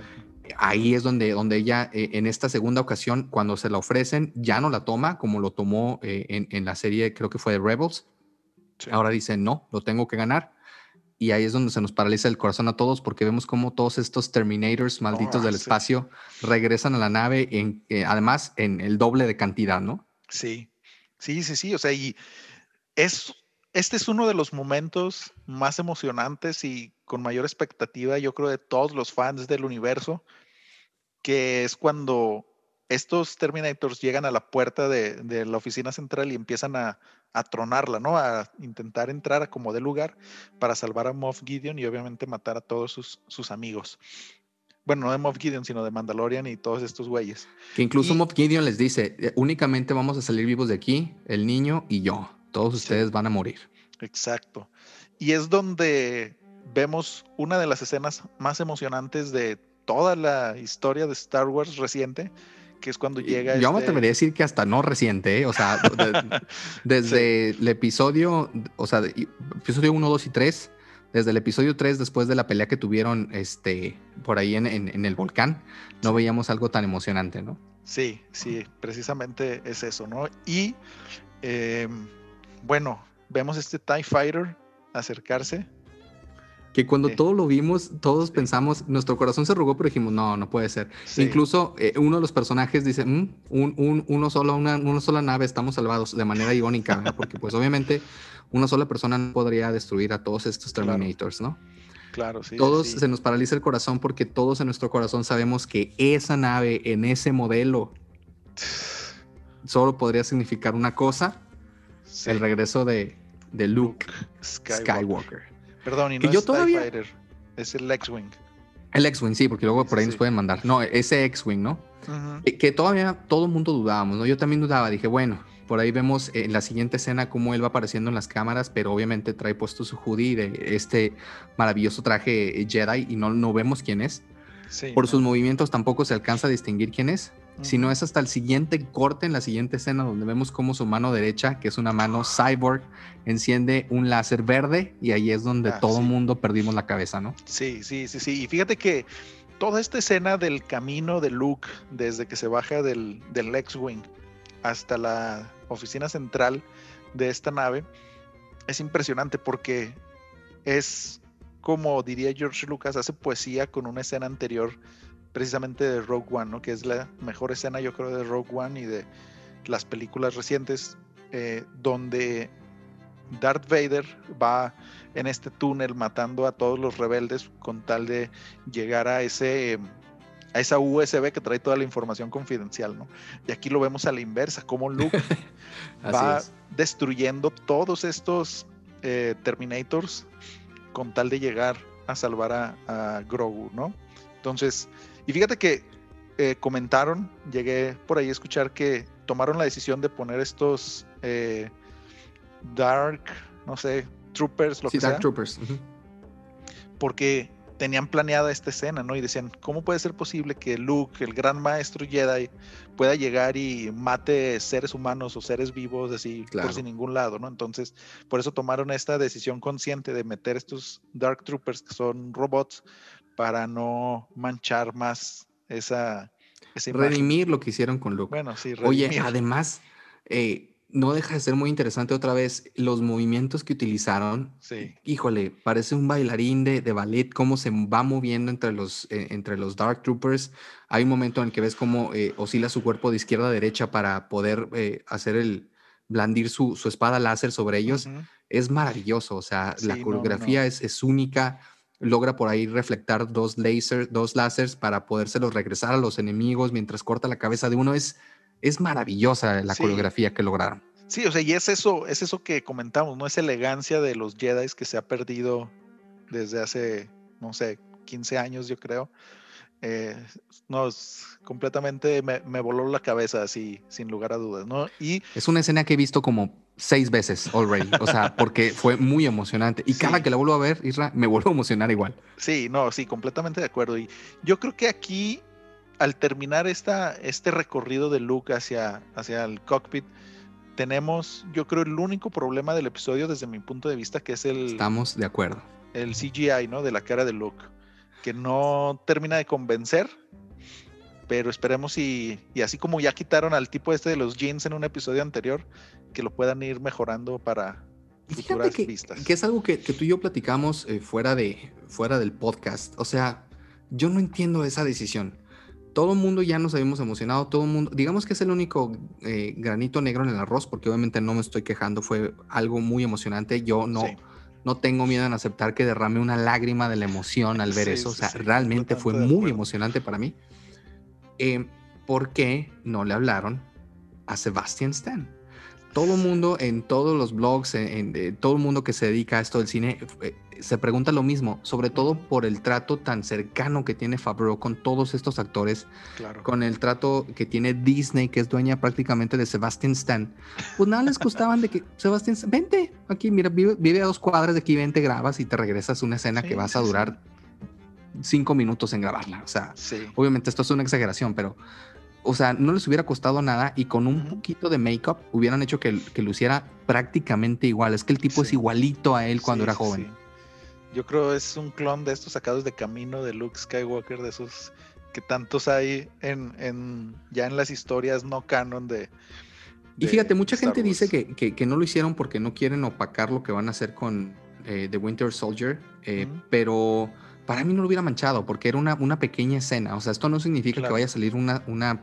ahí es donde, donde ella eh, en esta segunda ocasión, cuando se la ofrecen, ya no la toma como lo tomó eh, en, en, la serie, creo que fue de Rebels. Sí. Ahora dice, no, lo tengo que ganar. Y ahí es donde se nos paraliza el corazón a todos porque vemos como todos estos Terminators malditos oh, del sí. espacio regresan a la nave, en, eh, además en el doble de cantidad, ¿no? Sí, sí, sí, sí. O sea, y es, este es uno de los momentos más emocionantes y con mayor expectativa, yo creo, de todos los fans del universo, que es cuando estos Terminators llegan a la puerta de, de la oficina central y empiezan a, a, tronarla, ¿no? A intentar entrar a como de lugar para salvar a Moff Gideon y obviamente matar a todos sus, sus amigos. Bueno, no de Moff Gideon, sino de Mandalorian y todos estos güeyes. Que incluso y, Moff Gideon les dice, eh, únicamente vamos a salir vivos de aquí, el niño y yo. Todos ustedes sí. van a morir. Exacto. Y es donde vemos una de las escenas más emocionantes de toda la historia de Star Wars reciente, que es cuando llega. Yo este... me atrevería a decir que hasta no reciente, ¿eh? o sea, de, [laughs] desde sí. el episodio, o sea, episodio 1, 2 y 3, desde el episodio 3, después de la pelea que tuvieron este, por ahí en, en, en el volcán, no veíamos algo tan emocionante, ¿no? Sí, sí, precisamente es eso, ¿no? Y eh, bueno, vemos este TIE Fighter acercarse que cuando sí. todo lo vimos, todos sí. pensamos, nuestro corazón se arrugó, pero dijimos, no, no puede ser. Sí. Incluso eh, uno de los personajes dice, mm, un, un, uno solo, una, una, sola nave, estamos salvados, de manera irónica, ¿verdad? [laughs] porque pues obviamente una sola persona no podría destruir a todos estos Terminators, claro. ¿no? Claro, sí. Todos se nos paraliza el corazón porque todos en nuestro corazón sabemos que esa nave en ese modelo [sighs] solo podría significar una cosa, el regreso de, de Luke, Luke Skywalker. Skywalker. Perdón, y no yo es todavía... Fighter, es el X-Wing. El X-Wing, sí, porque luego por ahí sí, nos pueden mandar. No, ese X-Wing, ¿no? Uh -huh. Que todavía todo el mundo dudábamos, ¿no? Yo también dudaba, dije, bueno, por ahí vemos en la siguiente escena cómo él va apareciendo en las cámaras, pero obviamente trae puesto su hoodie de este maravilloso traje Jedi y no, no vemos quién es. Sí, por no. sus movimientos tampoco se alcanza a distinguir quién es sino es hasta el siguiente corte en la siguiente escena donde vemos cómo su mano derecha, que es una mano cyborg, enciende un láser verde y ahí es donde ah, todo el sí. mundo perdimos la cabeza, ¿no? Sí, sí, sí, sí. Y fíjate que toda esta escena del camino de Luke, desde que se baja del, del X-Wing hasta la oficina central de esta nave, es impresionante porque es como diría George Lucas, hace poesía con una escena anterior precisamente de Rogue One, ¿no? que es la mejor escena yo creo de Rogue One y de las películas recientes, eh, donde Darth Vader va en este túnel matando a todos los rebeldes con tal de llegar a ese a esa USB que trae toda la información confidencial, ¿no? Y aquí lo vemos a la inversa, como Luke [laughs] va es. destruyendo todos estos eh, Terminators con tal de llegar a salvar a, a Grogu, ¿no? Entonces, y fíjate que eh, comentaron, llegué por ahí a escuchar que tomaron la decisión de poner estos eh, Dark, no sé, Troopers, lo Sí, que Dark sea, Troopers. porque tenían planeada esta escena, ¿no? Y decían, ¿cómo puede ser posible que Luke, el gran maestro Jedi, pueda llegar y mate seres humanos o seres vivos así Claro. por sin ningún lado, ¿no? Entonces, por eso tomaron esta decisión consciente de meter estos Dark Troopers, que son robots, para no manchar más esa, esa. Redimir lo que hicieron con Luke. Bueno, sí, Oye, redimir. además, eh, no deja de ser muy interesante otra vez los movimientos que utilizaron. Sí. Híjole, parece un bailarín de, de ballet, cómo se va moviendo entre los, eh, entre los Dark Troopers. Hay un momento en el que ves cómo eh, oscila su cuerpo de izquierda a derecha para poder eh, hacer el blandir su, su espada láser sobre ellos. Ujú. Es maravilloso, o sea, Sí, la no, no, coreografía no. Es, es única. Logra por ahí reflectar dos láser, dos láseres para podérselos regresar a los enemigos mientras corta la cabeza de uno. Es, es maravillosa la Sí. coreografía que lograron. Sí, o sea, y es eso, es eso que comentamos, ¿no? Esa elegancia de los Jedi que se ha perdido desde hace, no sé, 15 años, yo creo. Eh, no, es completamente me, me voló la cabeza así, sin lugar a dudas, ¿no? Y Es una escena que he visto como seis veces already, o sea, porque fue muy emocionante. Y cada que la vuelvo a ver, Isra, me vuelvo a emocionar igual. sí, no, sí, completamente de acuerdo. Y yo creo que aquí, al terminar esta, este recorrido de Luke hacia, hacia el cockpit, tenemos, yo creo, el único problema del episodio desde mi punto de vista, que es el, Estamos de acuerdo. el CGI, ¿no? De la cara de Luke, que no termina de convencer, pero esperemos y, y así como ya quitaron al tipo este de los jeans en un episodio anterior, que lo puedan ir mejorando para Y Fíjate futuras que, vistas. que es algo que, que tú y yo platicamos eh, fuera, de, fuera del podcast. O sea, yo no entiendo esa decisión. Todo el mundo ya nos habíamos emocionado, todo el mundo, digamos que es el único eh, granito negro en el arroz, porque obviamente no me estoy quejando, fue algo muy emocionante. Yo no, Sí. no tengo miedo en aceptar que derrame una lágrima de la emoción al ver Sí, eso. O sea, sí, realmente fue muy emocionante para mí. Eh, ¿Por qué no le hablaron a Sebastian Stan? Todo el mundo en todos los blogs, en, en- eh, todo el mundo que se dedica a esto del cine, eh, se pregunta lo mismo, sobre todo por el trato tan cercano que tiene Favreau con todos estos actores, Claro. con el trato que tiene Disney, que es dueña prácticamente de Sebastian Stan. Pues nada les gustaban de que Sebastian, Stan, vente aquí, mira, vive, vive a dos cuadras de aquí, vente, grabas y te regresas una escena Sí, que vas a durar cinco minutos en grabarla. O sea, Sí. Obviamente esto es una exageración, pero, o sea, no les hubiera costado nada y con un poquito de make-up hubieran hecho que, que luciera prácticamente igual. Es que el tipo es igualito a él cuando Sí, era joven. Yo creo es un clon de estos sacados de camino de Luke Skywalker, de esos que tantos hay en, en ya en las historias no canon de. Y fíjate, mucha Star gente dice que, que- que no lo hicieron porque no quieren opacar lo que van a hacer con eh, The Winter Soldier, eh, pero para mí no lo hubiera manchado porque era una, una pequeña escena. O sea, esto no significa que vaya a salir una, una,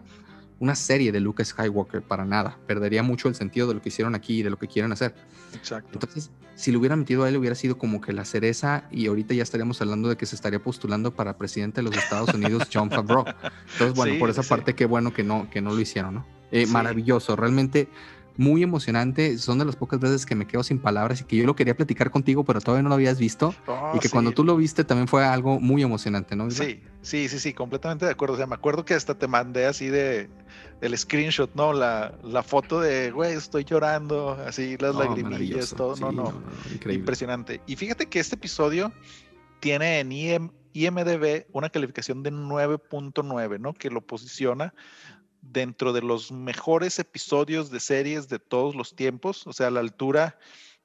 una serie de Luke Skywalker para nada. Perdería mucho el sentido de lo que hicieron aquí y de lo que quieren hacer. Exacto. Entonces, si lo hubieran metido a él, hubiera sido como que la cereza y ahorita ya estaríamos hablando de que se estaría postulando para presidente de los Estados Unidos, John Favreau. Entonces, bueno, Sí, por esa sí. parte, qué bueno que no, que no lo hicieron, ¿no? Eh, Sí. Maravilloso, realmente muy emocionante. Son de las pocas veces que me quedo sin palabras y que yo lo quería platicar contigo, pero todavía no lo habías visto. Oh, y que sí. cuando tú lo viste también fue algo muy emocionante, ¿no? Sí, sí, sí, sí, completamente de acuerdo. O sea, me acuerdo que hasta te mandé así de el screenshot, ¿no? La, la foto de, güey, estoy llorando, así las No, lagrimillas, todo. Sí, no, no, Increíble. Impresionante. Y fíjate que este episodio tiene en IM IMDB una calificación de 9.9, ¿no? Que lo posiciona dentro de los mejores episodios de series de todos los tiempos, o sea, a la altura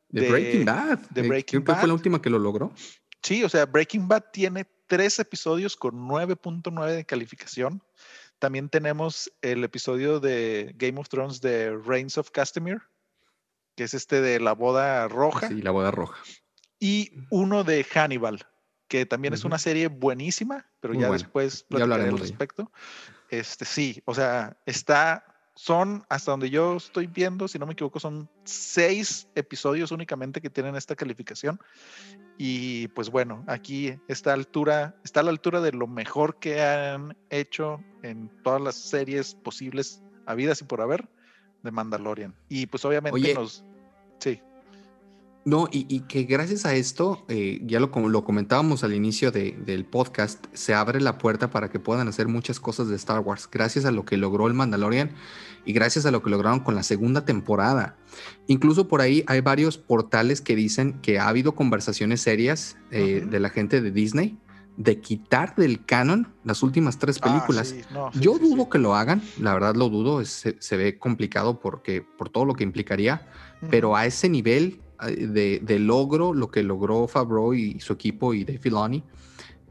De, de- Breaking Bad. de Eh, Breaking que fue la Bad. última que lo logró. Sí, o sea, Breaking Bad tiene tres episodios con 9.9 de calificación. También tenemos el episodio de Game of Thrones de Reigns of Castamere, que es este de la boda roja, Sí, la boda roja. y uno de Hannibal, que también es una serie buenísima, pero Muy ya después Ya platicaré al respecto. Este, sí, o sea, está, son, hasta donde yo estoy viendo, si no me equivoco, son seis episodios únicamente que tienen esta calificación. Y pues bueno, aquí está altura, está a la altura de lo mejor que han hecho en todas las series posibles, habidas y por haber, de Mandalorian. Y pues obviamente Oye. nos. Sí. No, y, que gracias a esto, eh, ya lo, lo comentábamos al inicio del podcast, se abre la puerta para que puedan hacer muchas cosas de Star Wars, gracias a lo que logró el Mandalorian y gracias a lo que lograron con la segunda temporada. Incluso por ahí hay varios portales que dicen que ha habido conversaciones serias eh, de la gente de Disney de quitar del canon las últimas tres ah, películas. Yo dudo que lo hagan, la verdad lo dudo, se, ve complicado porque, por todo lo que implicaría, pero a ese nivel de, logro, lo que logró Favreau y su equipo y Dave Filoni,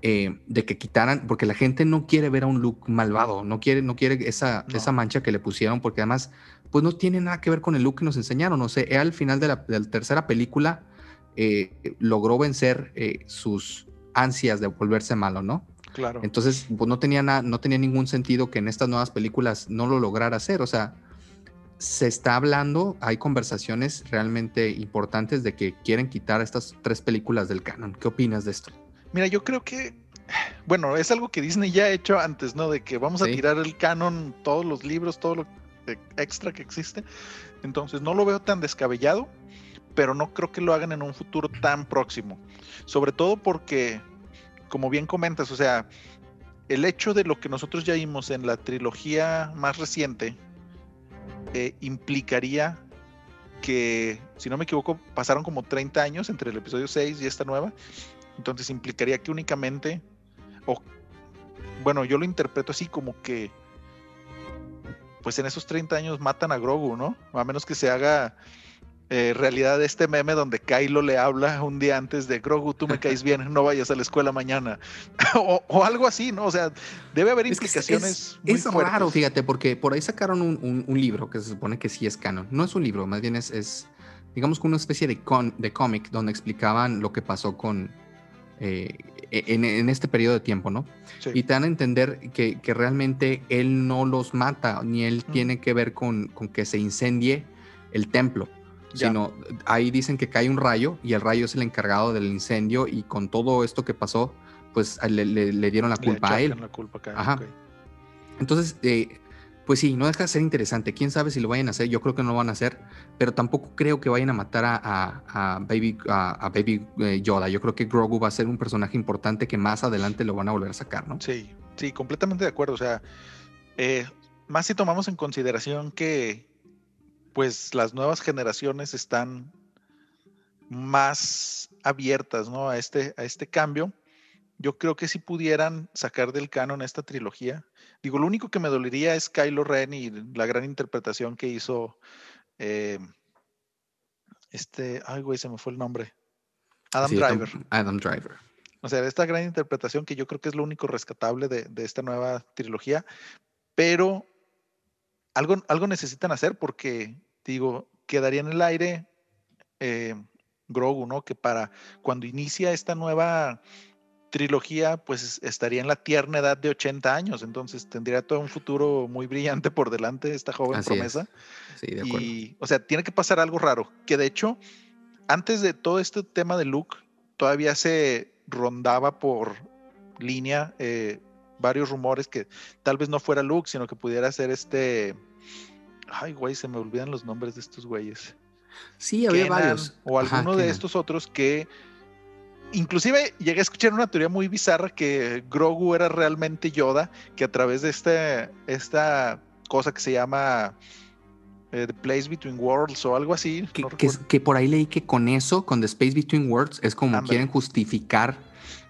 eh, de que quitaran, porque la gente no quiere ver a un look malvado, no quiere, no quiere esa, esa mancha que le pusieron, porque además, pues no tiene nada que ver con el look que nos enseñaron. No sé, al final de la, tercera película eh, logró vencer eh, sus ansias de volverse malo, ¿no? Claro. Entonces, pues no tenía, nada, no tenía ningún sentido que en estas nuevas películas no lo lograra hacer. O sea, se está hablando, hay conversaciones realmente importantes de que quieren quitar estas tres películas del canon. ¿Qué opinas de esto? Mira, yo creo que, bueno, es algo que Disney ya ha hecho antes, ¿no? De que vamos a tirar el canon, todos los libros, todo lo extra que existe. Entonces, no lo veo tan descabellado, pero no creo que lo hagan en un futuro tan próximo. Sobre todo porque, como bien comentas, o sea, el hecho de lo que nosotros ya vimos en la trilogía más reciente, eh, implicaría que, si no me equivoco, pasaron como 30 años entre el episodio 6 y esta nueva. Entonces implicaría que únicamente, o bueno, yo lo interpreto así como que, pues en esos 30 años matan a Grogu, ¿no? A menos que se haga eh, realidad de este meme donde Kylo le habla un día antes de Grogu, tú me caes bien, no vayas a la escuela mañana. [laughs] o, algo así, ¿no? O sea, debe haber implicaciones. Es, raro, fíjate, porque por ahí sacaron un, libro que se supone que sí es canon. No es un libro, más bien es, es digamos, una especie de, de cómic donde explicaban lo que pasó con. Eh, en, este periodo de tiempo, ¿no? Y te dan a entender que, que, realmente él no los mata, ni él mm. tiene que ver con, con que se incendie el templo sino ahí dicen que cae un rayo y el rayo es el encargado del incendio y con todo esto que pasó, pues le, dieron la culpa a él. Ajá. Entonces, eh, pues sí, no deja de ser interesante. Quién sabe si lo vayan a hacer. Yo creo que no lo van a hacer, pero tampoco creo que vayan a matar a, Baby, a, Baby eh, Yoda. Yo creo que Grogu va a ser un personaje importante que más adelante lo van a volver a sacar, ¿no? Sí, sí, completamente de acuerdo. O sea, eh, más si tomamos en consideración que pues las nuevas generaciones están más abiertas ¿no? a, este, a este cambio. Yo creo que si pudieran sacar del canon esta trilogía, digo, lo único que me dolería es Kylo Ren y la gran interpretación que hizo eh, este, ay güey, se me fue el nombre. Adam Driver. Adam Driver. O sea, esta gran interpretación que yo creo que es lo único rescatable de, de esta nueva trilogía, pero algo, algo necesitan hacer porque digo, quedaría en el aire eh, Grogu, ¿no? Que para cuando inicia esta nueva trilogía, pues estaría en la tierna edad de 80 años, entonces tendría todo un futuro muy brillante por delante esta joven promesa. Sí, de acuerdo. Y, o sea, tiene que pasar algo raro, que de hecho, antes de todo este tema de Luke, todavía se rondaba por línea eh, varios rumores que tal vez no fuera Luke, sino que pudiera ser este Ay, güey, se me olvidan los nombres de estos güeyes. Sí, había varios. O alguno de estos otros que. Inclusive llegué a escuchar una teoría muy bizarra que Grogu era realmente Yoda, que a través de este, esta cosa que se llama eh, The Place Between Worlds o algo así. Que, por ahí leí que con eso, con The Space Between Worlds, es como quieren justificar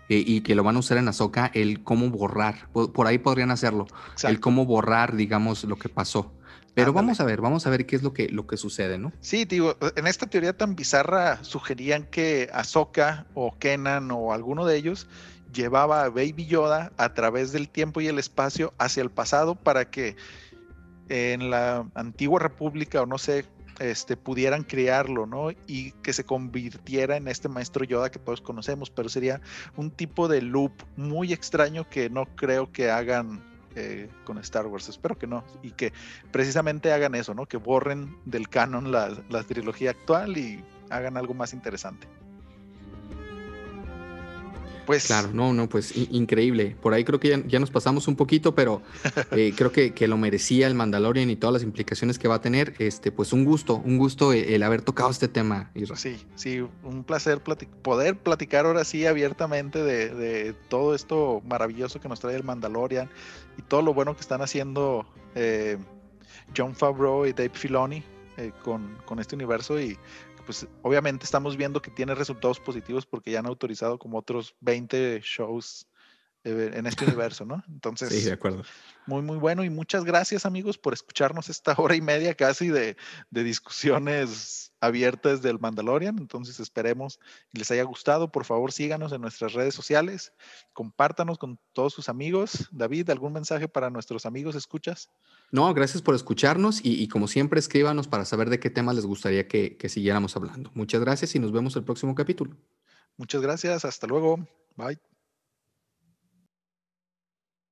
eh, y que lo van a usar en Azoka, el cómo borrar. Por, ahí podrían hacerlo. El cómo borrar, digamos, lo que pasó. Pero vamos a ver, vamos a ver qué es lo que, lo que sucede, ¿no? Sí, digo, en esta teoría tan bizarra sugerían que Ahsoka o Kenan o alguno de ellos llevaba a Baby Yoda a través del tiempo y el espacio hacia el pasado para que en la antigua república o no sé, este, pudieran crearlo, ¿no? Y que se convirtiera en este maestro Yoda que todos conocemos, pero sería un tipo de loop muy extraño que no creo que hagan eh, con Star Wars. Espero que no. Y que precisamente hagan eso, ¿no? Que borren del canon la, trilogía actual y hagan algo más interesante. Pues, claro, no, no, pues increíble. Por ahí creo que ya, nos pasamos un poquito, pero [laughs] eh, creo que, lo merecía el Mandalorian y todas las implicaciones que va a tener. Este, pues un gusto, un gusto el, haber tocado este tema. Sí, sí, un placer poder platicar ahora sí abiertamente de, todo esto maravilloso que nos trae el Mandalorian y todo lo bueno que están haciendo eh, John Favreau y Dave Filoni eh, con, con este universo y pues obviamente estamos viendo que tiene resultados positivos porque ya han autorizado como otros 20 shows eh, en este [laughs] universo, ¿no? Entonces, sí, de acuerdo. Muy, muy bueno y muchas gracias amigos por escucharnos esta hora y media casi de, de discusiones abiertas del Mandalorian. Entonces esperemos que les haya gustado. Por favor, síganos en nuestras redes sociales, compártanos con todos sus amigos. David, ¿algún mensaje para nuestros amigos escuchas? No, gracias por escucharnos y, como siempre escríbanos para saber de qué tema les gustaría que, que siguiéramos hablando. Muchas gracias y nos vemos el próximo capítulo. Muchas gracias, hasta luego. Bye.